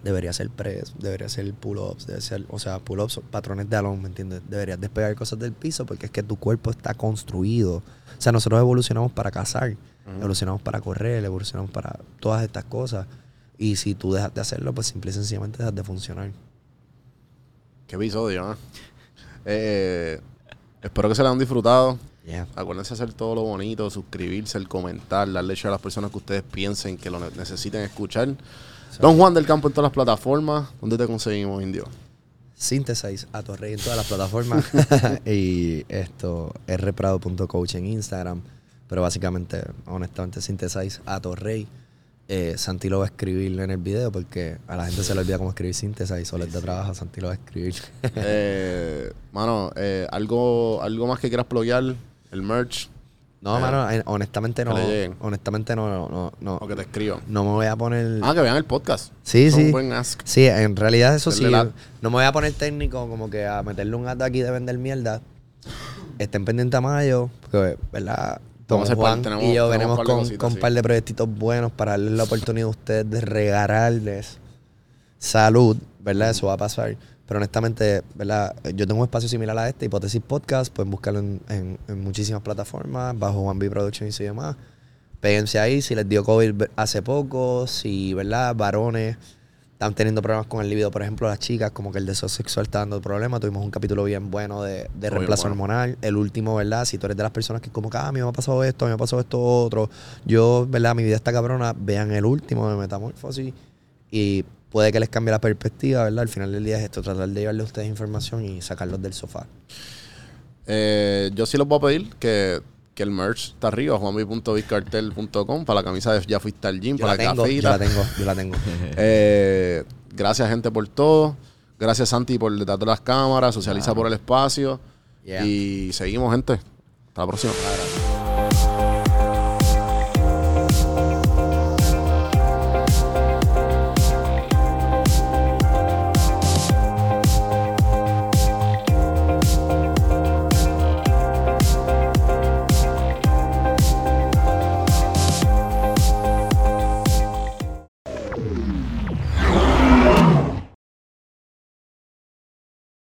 debería hacer press, debería hacer pull-ups, debe ser, o sea, pull-ups, patrones de alón, ¿me entiendes? Deberías despegar cosas del piso porque es que tu cuerpo está construido. O sea, nosotros evolucionamos para cazar, evolucionamos para correr, evolucionamos para todas estas cosas. Y si tú dejas de hacerlo, pues simple y sencillamente dejas de funcionar. Qué episodio, ¿eh? Eh, espero que se la han disfrutado. Yeah. Acuérdense hacer todo lo bonito, suscribirse, el comentar, darle share a las personas que ustedes piensen que lo ne- necesiten escuchar. Don Juan del Campo en todas las plataformas. ¿Dónde te conseguimos, Indio? Synthesize a Torrey en todas las plataformas (laughs) (laughs) y esto rprado.coach en Instagram pero básicamente honestamente Synthesize a Torrey eh, Santi lo va a escribir en el video porque a la gente se le olvida cómo escribir Synthesize o les da trabajo Santi lo va a escribir Eh, mano, eh, algo, algo más que quieras pluguear, el merch, no Eh, mano eh, honestamente no honestamente no no no, no, o que te escriban. no me voy a poner Ah, que vean el podcast. Sí, es sí. un buen ask. Sí, en realidad eso sí. La- No me voy a poner técnico como que a meterle un gato aquí de vender mierda. Estén pendientes a mayo, porque, ¿verdad? Vamos a Juan tenemos- y yo venimos con, cositas, con un sí. par de proyectitos buenos para darles la oportunidad a ustedes de regalarles salud, ¿verdad? Eso va a pasar. Pero honestamente, ¿verdad? Yo tengo un espacio similar a este, Hipótesis Podcast. Pueden buscarlo en, en- en muchísimas plataformas, bajo One B Productions y demás. Péguense ahí. Si les dio COVID hace poco, si, ¿verdad? Varones están teniendo problemas con el libido, por ejemplo, las chicas, como que el deseo sexual está dando problemas. Tuvimos un capítulo bien bueno de, reemplazo bueno. hormonal. El último, ¿verdad? Si tú eres de las personas que como que, ah, a mí me ha pasado esto, a mí me ha pasado esto otro. Yo, ¿verdad? Mi vida está cabrona. Vean el último de Metamorfosis y puede que les cambie la perspectiva, ¿verdad? Al final del día es esto, tratar de llevarle a ustedes información y sacarlos del sofá. Eh, yo sí les voy a pedir que, que el merch está arriba, juanmi.bizcartel.com para la camisa de Ya Fuiste al Gym, Yo para la tengo, yo la cafita. tengo, yo la tengo. (laughs) Eh, gracias, gente, por todo. Gracias, Santi, por detrás de las cámaras. Socializa por el espacio. Yeah. Y seguimos, gente. Hasta la próxima.